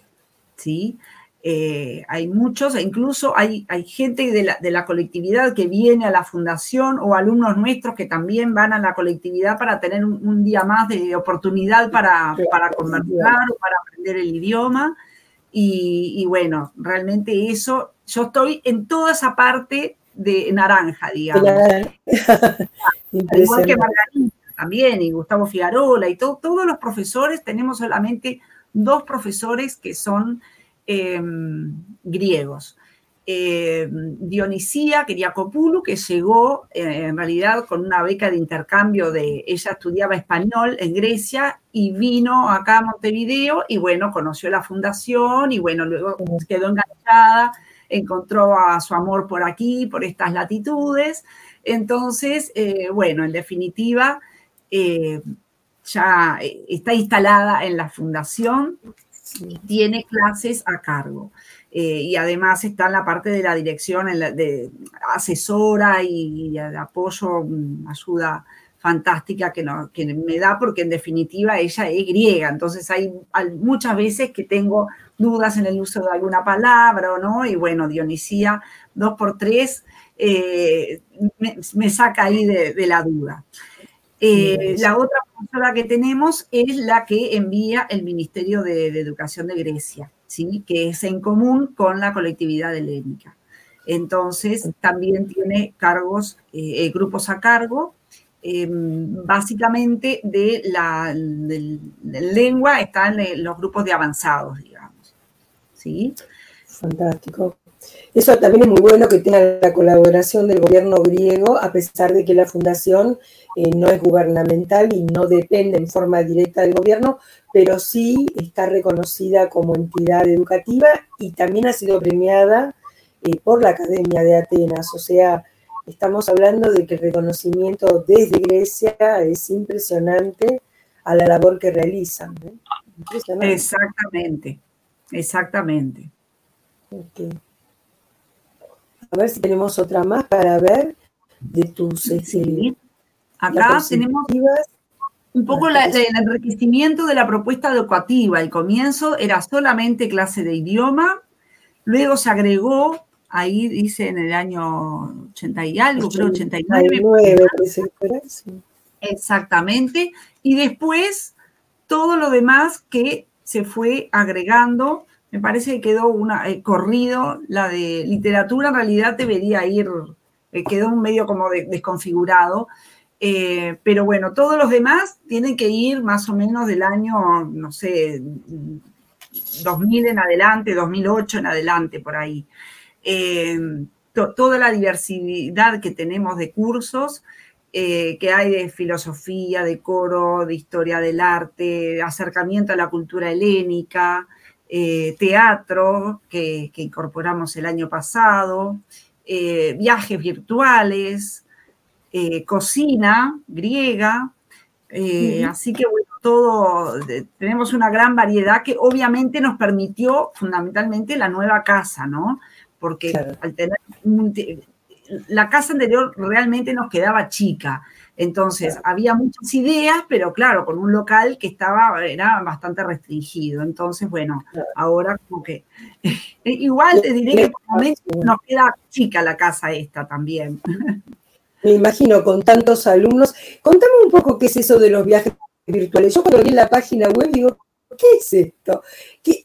¿sí? Eh, hay muchos, e incluso hay, hay gente de la, de la, colectividad que viene a la fundación o alumnos nuestros que también van a la colectividad para tener un, día más de oportunidad para, para conversar o para aprender el idioma. Y, bueno, realmente eso, yo estoy en toda esa parte de naranja, digamos. Igual que Margarita también, y Gustavo Figarola, y todos los profesores, tenemos solamente dos profesores que son em, griegos. Eh, Dionisía Kiriakopulu, que llegó eh, en realidad con una beca de intercambio de, ella estudiaba español en Grecia y vino acá a Montevideo y bueno, conoció la fundación y bueno, luego quedó enganchada, encontró a su amor por aquí, por estas latitudes. Entonces, eh, bueno, en definitiva, ya está instalada en la fundación y tiene clases a cargo. Eh, y además está en la parte de la dirección, de asesora y, de apoyo, mm, ayuda fantástica que, que, me da, porque en definitiva ella es griega, entonces hay, muchas veces que tengo dudas en el uso de alguna palabra o no, y bueno, Dionisía, dos por tres, eh, me, saca ahí de, la duda. Eh, la otra profesora que tenemos es la que envía el Ministerio de Educación de Grecia que es en común con la colectividad helénica. Entonces, también tiene cargos, eh, eh, grupos a cargo, em, básicamente de la lengua están los grupos de avanzados, digamos. ¿sí? Fantástico. Eso también es muy bueno que tenga la colaboración del gobierno griego, a pesar de que la fundación eh, no es gubernamental y no depende en forma directa del gobierno, pero sí está reconocida como entidad educativa y también ha sido premiada eh, por la Academia de Atenas. O sea, estamos hablando de que el reconocimiento desde Grecia es impresionante a la labor que realizan. Exactamente, exactamente. A ver si tenemos otra más para ver de tus... Este, Acá tenemos un poco el enriquecimiento de la propuesta educativa. El comienzo era solamente clase de idioma, luego se agregó, ahí dice en el año 80 y algo, creo 89. Exactamente. Y después todo lo demás que se fue agregando me parece que quedó una, eh, corrido, la de literatura en realidad debería ir, eh, quedó un medio como desconfigurado, eh, pero bueno, todos los demás tienen que ir más o menos del año, no sé, 2000 en adelante, 2008 en adelante, por ahí. toda la diversidad que tenemos de cursos, que hay de filosofía, de coro, de historia del arte, de acercamiento a la cultura helénica, eh, teatro que, incorporamos el año pasado, eh, viajes virtuales, eh, cocina griega. Así que bueno, todo, tenemos una gran variedad que obviamente nos permitió fundamentalmente la nueva casa, ¿no? Porque al tener la casa anterior realmente nos quedaba chica. Entonces, había muchas ideas, pero claro, con un local que estaba, era bastante restringido. Entonces, bueno, ahora como que, igual te diré que por momento nos queda chica la casa esta también. Me imagino, con tantos alumnos. Contame un poco qué es eso de los viajes virtuales. Yo cuando vi la página web digo, ¿qué es esto?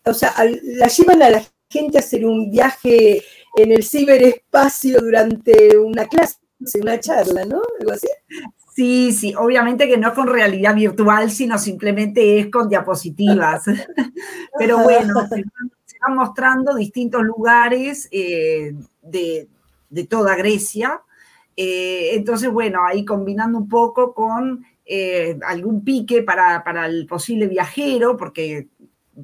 O sea, la llevan a la gente a hacer un viaje en el ciberespacio durante una clase, una charla, ¿no? Algo así. Sí, sí, obviamente que no con realidad virtual, sino simplemente es con diapositivas. Pero bueno, se van mostrando distintos lugares eh, de, toda Grecia. Eh, entonces, bueno, ahí combinando un poco con eh, algún pique para, para, el posible viajero, porque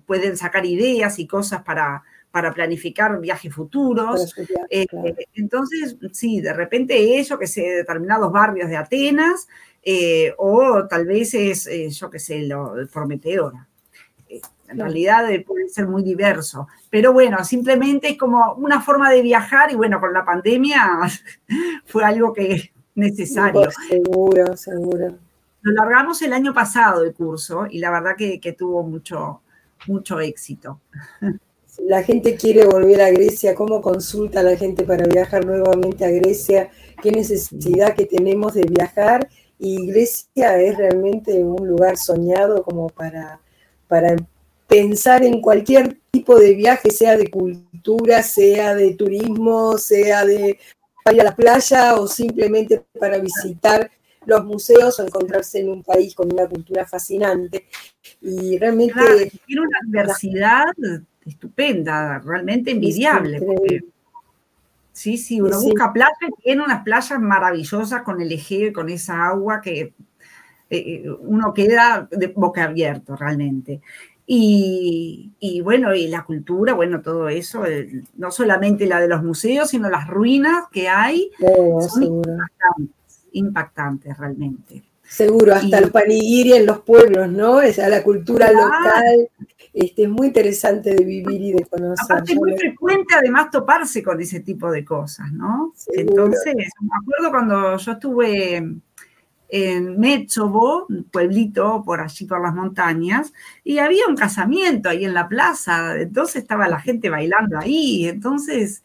pueden sacar ideas y cosas para, para planificar viajes futuros. Eh, entonces, sí, de repente eso, que sé, determinados barrios de Atenas, eh, o tal vez es, eh, yo qué sé, lo Prometeora. En realidad puede ser muy diverso. Pero bueno, simplemente es como una forma de viajar y bueno, con la pandemia fue algo que es necesario. Seguro, seguro. Lo largamos el año pasado el curso y la verdad que, que tuvo mucho, mucho éxito la gente quiere volver a Grecia, cómo consulta la gente para viajar nuevamente a Grecia, qué necesidad que tenemos de viajar y Grecia es realmente un lugar soñado como para, para pensar en cualquier tipo de viaje, sea de cultura, sea de turismo, sea de ir a la playa o simplemente para visitar los museos o encontrarse en un país con una cultura fascinante. Y realmente... tiene una diversidad estupenda, realmente envidiable. sí, sí, uno busca playa y tiene unas playas maravillosas con el Egeo y con esa agua que eh, eh, uno queda de boca abierto realmente. Y, bueno, y la cultura, bueno, todo eso, no solamente la de los museos, sino las ruinas que hay, son impactantes, realmente. Seguro, hasta el panigiri en los pueblos, ¿no? Esa la cultura local. Este, es muy interesante de vivir y de conocer. es muy frecuente además toparse con ese tipo de cosas, ¿no? Entonces, me acuerdo cuando yo estuve en Metzobo, un pueblito por allí por las montañas, y había un casamiento ahí en la plaza, entonces estaba la gente bailando ahí, entonces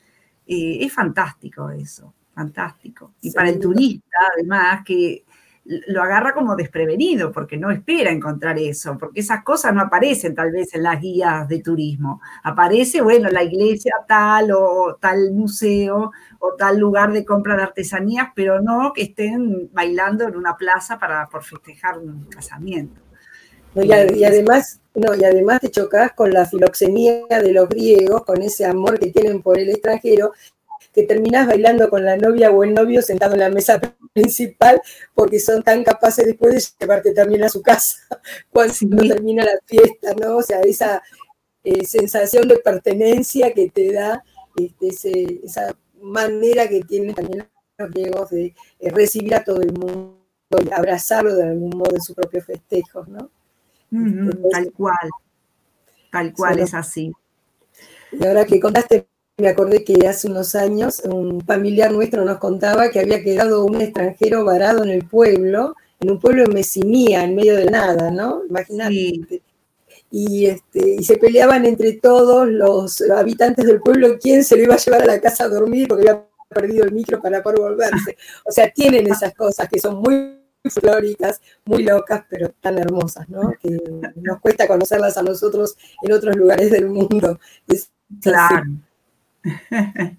eh, es fantástico eso, fantástico. Y para el turista, además, que lo agarra como desprevenido, porque no espera encontrar eso, porque esas cosas no aparecen tal vez en las guías de turismo. Aparece, bueno, la iglesia tal o tal museo o tal lugar de compra de artesanías, pero no que estén bailando en una plaza para por festejar un casamiento. y, además, no, y además te chocas con la filoxenía de los griegos, con ese amor que tienen por el extranjero, que terminás bailando con la novia o el novio sentado en la mesa principal porque son tan capaces después de llevarte también a su casa cuando termina la fiesta, ¿no? O sea, esa eh, sensación de pertenencia que te da este, esa manera que tienen también los griegos de eh, recibir a todo el mundo y abrazarlo de algún modo en sus propios festejos, ¿no? tal cual, tal cual es así. Y ahora que contaste, me acordé que hace unos años un familiar nuestro nos contaba que había quedado un extranjero varado en el pueblo, en un pueblo en Mesimía, en medio de nada, ¿no? Imagínate. Y, este, y se peleaban entre todos los habitantes del pueblo quién se lo iba a llevar a la casa a dormir porque había perdido el micro para poder volverse. O sea, tienen esas cosas que son muy folclóricas, muy locas, pero tan hermosas, ¿no? Que nos cuesta conocerlas a nosotros en otros lugares del mundo. claro.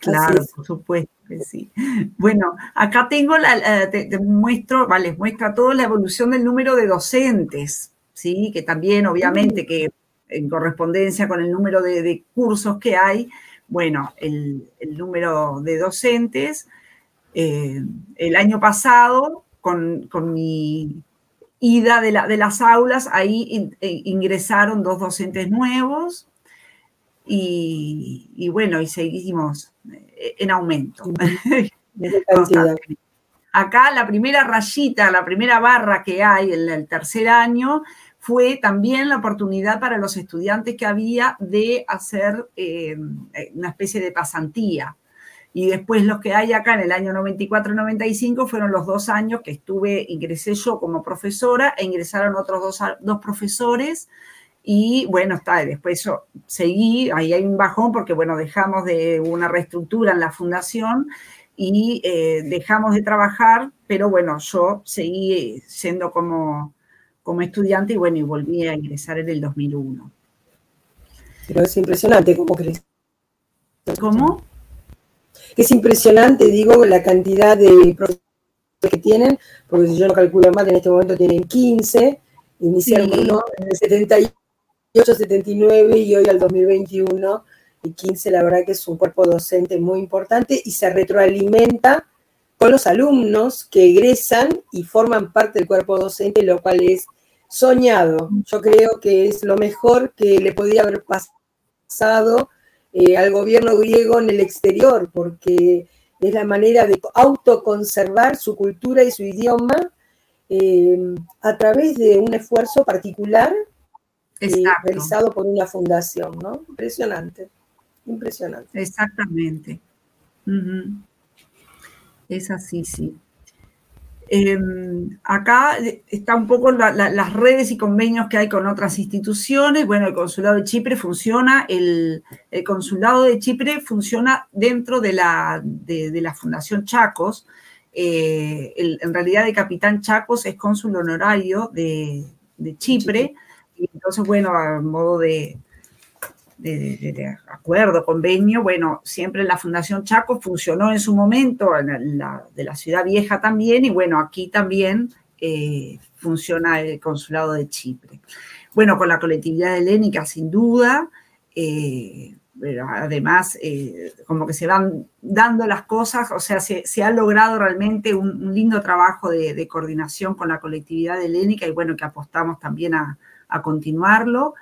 claro, por supuesto que sí. Bueno, acá tengo, la, te, muestro, vale, muestra toda la evolución del número de docentes, ¿sí? Que también, obviamente, que en correspondencia con el número de, cursos que hay, bueno, el, número de docentes. Eh, el año pasado, con, mi ida de, de, las aulas, ahí eh, ingresaron dos docentes nuevos, y, bueno, y seguimos eh, en aumento. Acá la primera rayita, la primera barra que hay en el tercer año fue también la oportunidad para los estudiantes que había de hacer eh, una especie de pasantía. Y después los que hay acá en el año 94-95 fueron los dos años que estuve, ingresé yo como profesora e ingresaron otros dos, dos profesores y bueno, está, después yo seguí, ahí hay un bajón porque bueno, dejamos de una reestructura en la fundación y eh, dejamos de trabajar, pero bueno, yo seguí siendo como, como estudiante y bueno, y volví a ingresar en el 2001. Pero es impresionante cómo crees. ¿Cómo? Es impresionante, digo, la cantidad de profesores que tienen, porque si yo no calculo mal, en este momento tienen 15, iniciaron uno en el 71 79 y hoy al 2021 y 15, la verdad que es un cuerpo docente muy importante y se retroalimenta con los alumnos que egresan y forman parte del cuerpo docente, lo cual es soñado. Yo creo que es lo mejor que le podía haber pasado eh, al gobierno griego en el exterior, porque es la manera de autoconservar su cultura y su idioma eh, a través de un esfuerzo particular realizado por una fundación, ¿no? Impresionante, impresionante. Exactamente. Es así, sí. Em, acá está un poco las redes y convenios que hay con otras instituciones. Bueno, el Consulado de Chipre funciona, el, Consulado de Chipre funciona dentro de la, de, la Fundación Chacos. Eh, en realidad, el capitán Chacos es cónsul honorario de, Chipre. Y entonces, bueno, a modo de, acuerdo, convenio, bueno, siempre la Fundación Chaco funcionó en su momento, en la, de la Ciudad Vieja también, y bueno, aquí también eh, funciona el Consulado de Chipre. Bueno, con la colectividad helénica, sin duda, eh, pero además, eh, como que se van dando las cosas, o sea, se, ha logrado realmente un, lindo trabajo de, de, coordinación con la colectividad helénica y bueno, que apostamos también a, a continuarlo.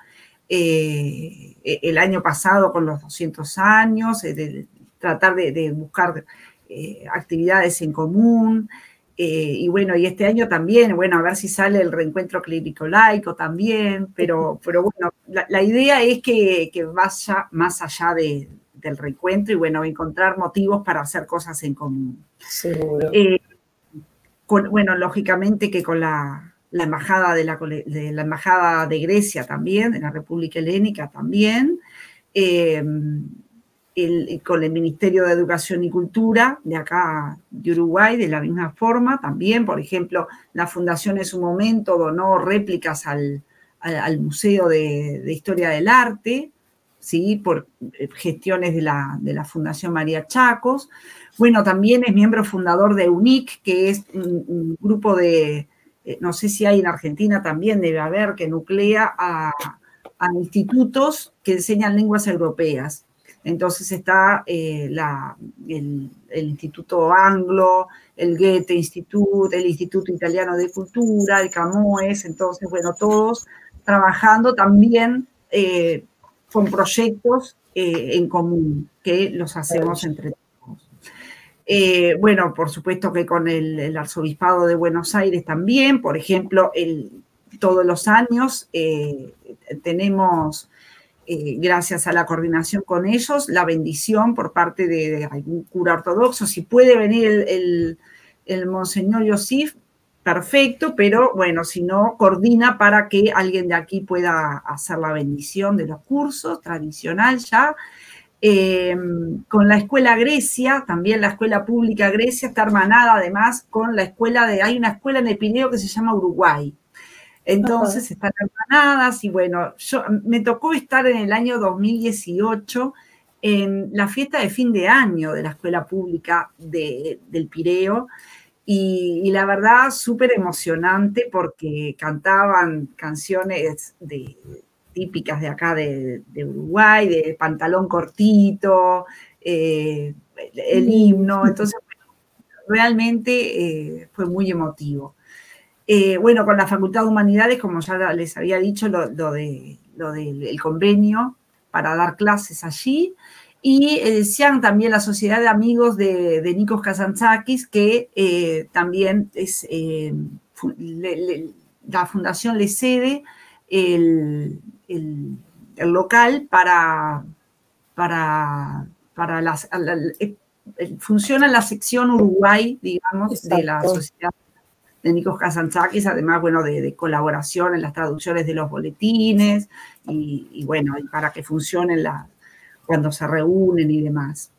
Eh, el año pasado con los 200 años, eh, de, tratar de, buscar eh, actividades en común. y bueno, y este año también, bueno, a ver si sale el reencuentro clínico laico también, pero, pero bueno, la, idea es que, vaya más allá del reencuentro y bueno, encontrar motivos para hacer cosas en común. Seguro. bueno, lógicamente que con la, la embajada de la, embajada de Grecia también, de la República Helénica también, eh, con el Ministerio de Educación y Cultura de acá de Uruguay, de la misma forma también, por ejemplo, la Fundación en su momento donó réplicas al, Museo de, Historia del Arte, ¿sí? por eh, gestiones de la, de la Fundación María Chacos. Bueno, también es miembro fundador de UNIC, que es un grupo de, no sé si hay en Argentina también, debe haber, que nuclea a, institutos que enseñan lenguas europeas. Entonces está el, Instituto Anglo, el Goethe Institut, el Instituto Italiano de Cultura, el Camoes, entonces, bueno, todos trabajando también con proyectos en común que los hacemos entre todos. Eh, bueno, por supuesto que con el, Arzobispado de Buenos Aires también, por ejemplo, todos los años eh, tenemos, eh, gracias a la coordinación con ellos, la bendición por parte de, algún cura ortodoxo. Si puede venir el, el Monseñor Yosif, perfecto, pero bueno, si no, coordina para que alguien de aquí pueda hacer la bendición de los cursos, tradicional ya. Em, con la escuela Grecia, también la escuela pública Grecia está hermanada además con la escuela de, hay una escuela en el Pirineo que se llama Uruguay. Entonces están hermanadas y bueno, yo me tocó estar en el año 2018 en la fiesta de fin de año de la escuela pública del Pireo y, la verdad súper emocionante porque cantaban canciones de, típicas de acá de, Uruguay, de pantalón cortito, eh, el himno, entonces realmente eh, fue muy emotivo. Eh, bueno, con la Facultad de Humanidades, como ya les había dicho, lo, de, lo del convenio para dar clases allí. Y decían también la Sociedad de Amigos de, de Nikos Kazantzakis, que también es, la fundación le cede el, el, local para, para, para las... Eh, funciona la sección Uruguay, digamos, de la sociedad de Nikos Kazantzakis, además, bueno, de, colaboración en las traducciones de los boletines y, bueno, para que funcionen la, cuando se reúnen y demás.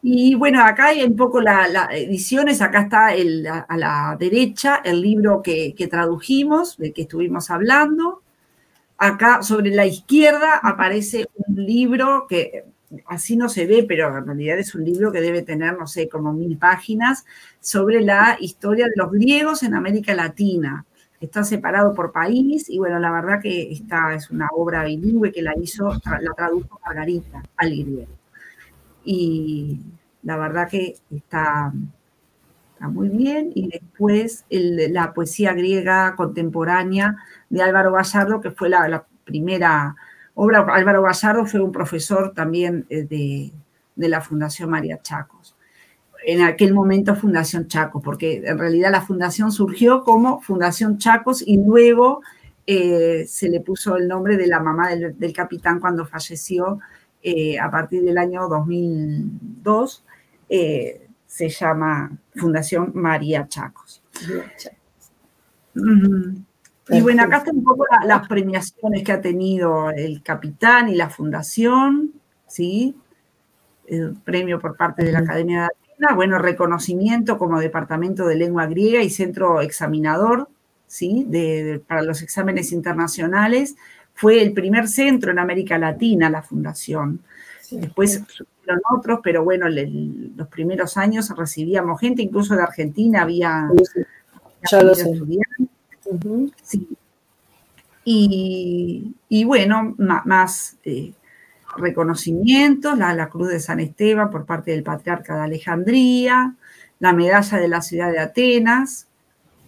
Y bueno, acá hay un poco las ediciones, acá está a la derecha el libro que, que, tradujimos, de que estuvimos hablando, Acá sobre la izquierda aparece un libro que así no se ve, pero en realidad es un libro que debe tener, no sé, como mil páginas, sobre la historia de los griegos en América Latina. Está separado por país y bueno, la verdad que esta es una obra bilingüe que la hizo, la tradujo Margarita al griego. Y la verdad que está muy bien. Y después la poesía griega contemporánea de Álvaro Gallardo, que fue la, primera obra. Álvaro Gallardo fue un profesor también eh, de, la Fundación María Chacos. En aquel momento Fundación Chacos, porque en realidad la fundación surgió como Fundación Chacos y luego eh, se le puso el nombre de la mamá del, capitán cuando falleció eh, a partir del año 2002 se llama Fundación María Chacos. Y bueno, acá están un poco las premiaciones que ha tenido el capitán y la fundación, ¿sí? El premio por parte de la Academia de Atenas, bueno, reconocimiento como Departamento de Lengua Griega y Centro Examinador, ¿sí? para los exámenes internacionales. Fue el primer centro en América Latina, la fundación. Después otros, pero bueno, los primeros años recibíamos gente, incluso de Argentina había, ya lo sé. y, bueno, más, eh, reconocimientos, la, la Cruz de San Esteban por parte del Patriarca de Alejandría, la medalla de la ciudad de Atenas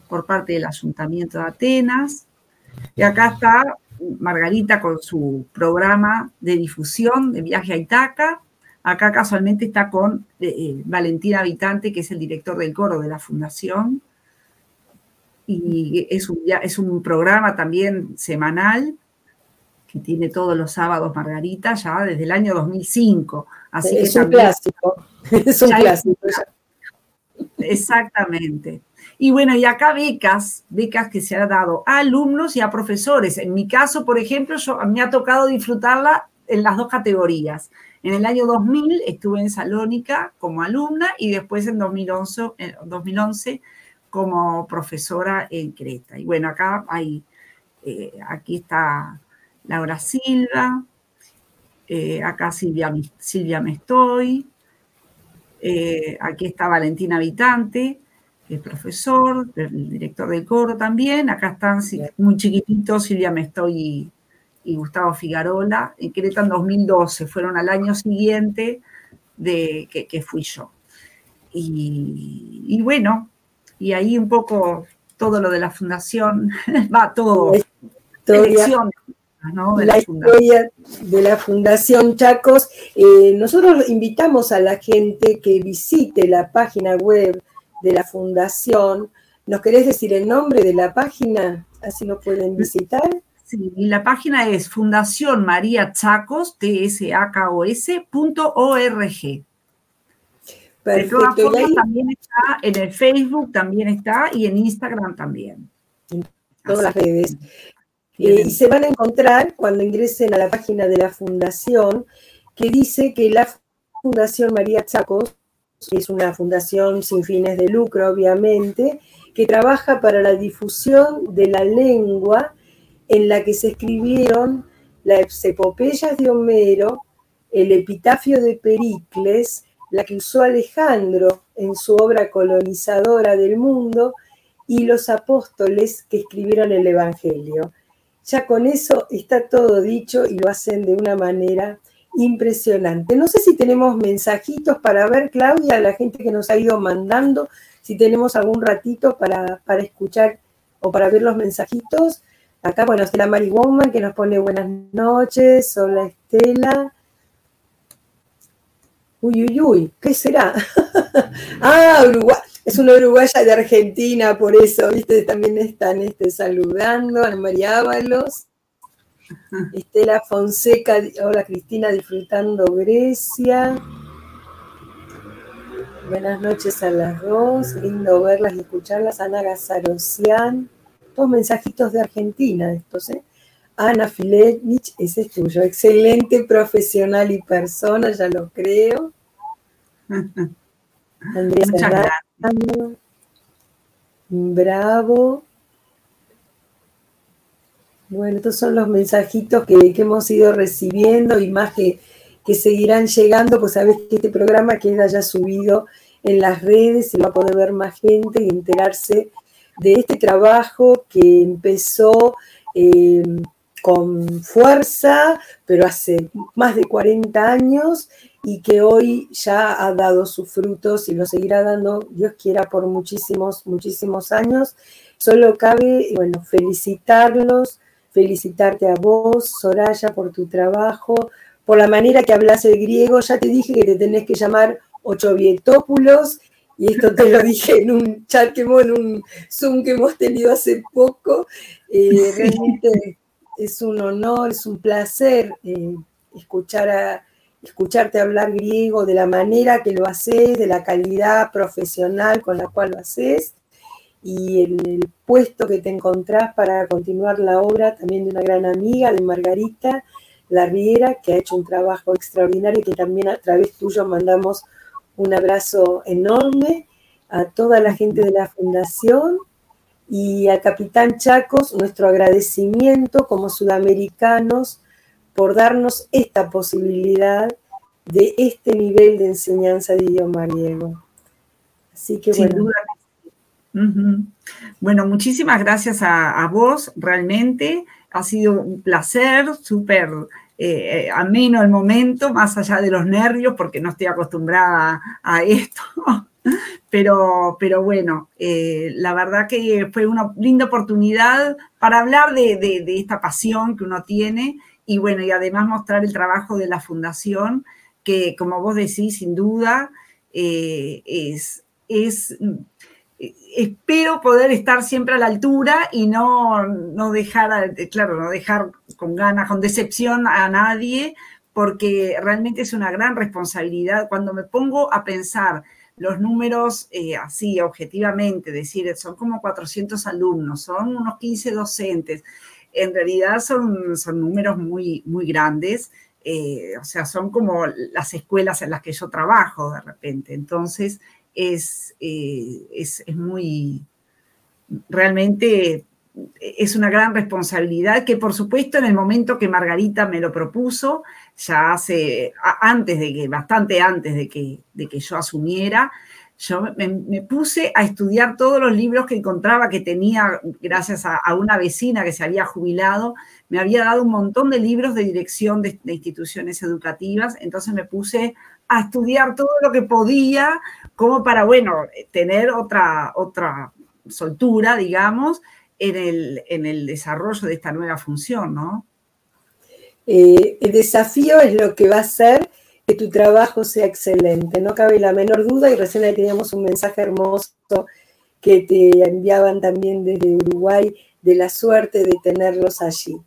por parte del Ayuntamiento de Atenas. Y acá está Margarita con su programa de difusión de viaje a Itaca, Acá casualmente está con eh, eh, Valentina Habitante, que es el director del coro de la fundación. Y es un, es un programa también semanal que tiene todos los sábados Margarita ya desde el año 2005. Así es un clásico. Es un clásico. Exactamente. Y bueno, y acá becas, becas que se han dado a alumnos y a profesores. En mi caso, por ejemplo, yo, me ha tocado disfrutarla en las dos categorías. En el año 2000 estuve en Salónica como alumna y después en 2011, 2011 como profesora en Creta. Y bueno, acá hay, eh, aquí está Laura Silva, eh, acá Silvia, Silvia Mestoy, eh, aquí está Valentina Habitante, el profesor, el director del coro también. Acá están muy chiquititos Silvia Mestoy y, Gustavo Figarola. En Querétaro en 2012, fueron al año siguiente de que, fui yo. Y, bueno, y ahí un poco todo lo de la fundación, va todo. la historia de la Fundación Chacos. Eh, nosotros invitamos a la gente que visite la página web de la Fundación. ¿Nos querés decir el nombre de la página? Así lo pueden visitar. Sí, la página es Fundación María Chacos, t s a k o -S, Perfecto. también está en el Facebook, también está, y en Instagram también. En todas las redes. Eh, y se van a encontrar cuando ingresen a la página de la Fundación, que dice que la Fundación María Chacos es una fundación sin fines de lucro, obviamente, que trabaja para la difusión de la lengua en la que se escribieron las epopeyas de Homero, el epitafio de Pericles, la que usó Alejandro en su obra colonizadora del mundo, y los apóstoles que escribieron el Evangelio. Ya con eso está todo dicho y lo hacen de una manera impresionante. No sé si tenemos mensajitos para ver, Claudia, la gente que nos ha ido mandando, si tenemos algún ratito para, escuchar o para ver los mensajitos. Acá, bueno, está la Mari Woman que nos pone buenas noches. Hola, Estela. Uy, uy, uy, ¿qué será? ah, Uruguay. Es una uruguaya de Argentina, por eso, viste, también están este, saludando. Ana María Ábalos. Estela Fonseca, hola Cristina, disfrutando Grecia. Buenas noches a las dos, lindo verlas y escucharlas. Ana Gazarocian, mensajitos de Argentina estos, ¿eh? Ana Filevich, ese es tuyo, excelente profesional y persona, ya lo creo. Andrea Bravo. Bueno, estos son los mensajitos que, hemos ido recibiendo y más que, que, seguirán llegando, pues sabes que este programa queda ya subido en las redes y va a poder ver más gente y enterarse de este trabajo que empezó eh, con fuerza, pero hace más de 40 años y que hoy ya ha dado sus frutos y lo seguirá dando, Dios quiera, por muchísimos, muchísimos años. Solo cabe, bueno, felicitarlos felicitarte a vos, Soraya, por tu trabajo, por la manera que hablas el griego. Ya te dije que te tenés que llamar Ochovietópulos, y esto te lo dije en un chat que en un Zoom que hemos tenido hace poco. Eh, realmente es un honor, es un placer eh, escuchar a, escucharte hablar griego de la manera que lo haces, de la calidad profesional con la cual lo haces y en el puesto que te encontrás para continuar la obra también de una gran amiga, de Margarita Larriera, que ha hecho un trabajo extraordinario y que también a través tuyo mandamos un abrazo enorme a toda la gente de la fundación y al capitán Chacos nuestro agradecimiento como sudamericanos por darnos esta posibilidad de este nivel de enseñanza de idioma griego. Así que bueno, bueno, muchísimas gracias a, vos, realmente. Ha sido un placer, súper eh, eh, ameno el momento, más allá de los nervios, porque no estoy acostumbrada a esto. Pero, pero bueno, eh, la verdad que fue una linda oportunidad para hablar de, esta pasión que uno tiene y bueno, y además mostrar el trabajo de la fundación, que como vos decís, sin duda, es, es espero poder estar siempre a la altura y no, no dejar, claro, no dejar con ganas, con decepción a nadie, porque realmente es una gran responsabilidad. Cuando me pongo a pensar los números eh, así, objetivamente, decir, son como 400 alumnos, son unos 15 docentes, en realidad son, son números muy, muy grandes. Eh, o sea, son como las escuelas en las que yo trabajo de repente. Entonces, es, eh, es, es, muy, realmente es una gran responsabilidad que por supuesto en el momento que Margarita me lo propuso, ya hace, antes de que, bastante antes de que, de que yo asumiera, yo me, puse a estudiar todos los libros que encontraba que tenía, gracias a, una vecina que se había jubilado, me había dado un montón de libros de dirección de, instituciones educativas, entonces me puse a estudiar todo lo que podía, como para, bueno, tener otra, otra soltura, digamos, en el, en el desarrollo de esta nueva función, ¿no? Eh, el desafío es lo que va a ser que tu trabajo sea excelente, no cabe la menor duda y recién teníamos un mensaje hermoso que te enviaban también desde Uruguay de la suerte de tenerlos allí.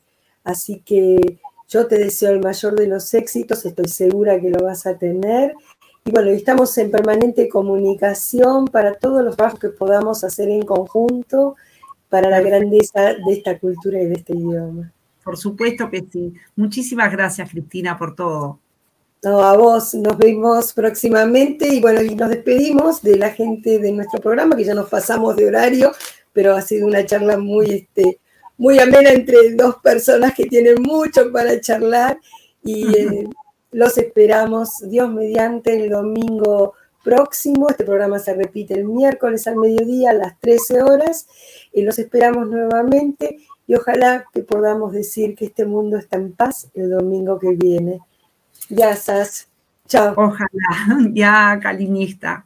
Así que yo te deseo el mayor de los éxitos, estoy segura que lo vas a tener. Y bueno, estamos en permanente comunicación para todos los trabajos que podamos hacer en conjunto para la grandeza de esta cultura y de este idioma. Por supuesto que sí. Muchísimas gracias, Cristina, por todo. No, a vos nos vemos próximamente y bueno, y nos despedimos de la gente de nuestro programa, que ya nos pasamos de horario, pero ha sido una charla muy, este, muy amena entre dos personas que tienen mucho para charlar y eh, los esperamos, Dios mediante, el domingo próximo. Este programa se repite el miércoles al mediodía a las 13 horas y los esperamos nuevamente y ojalá que podamos decir que este mundo está en paz el domingo que viene. Gracias. Chao. Ojalá. Ya, calinista.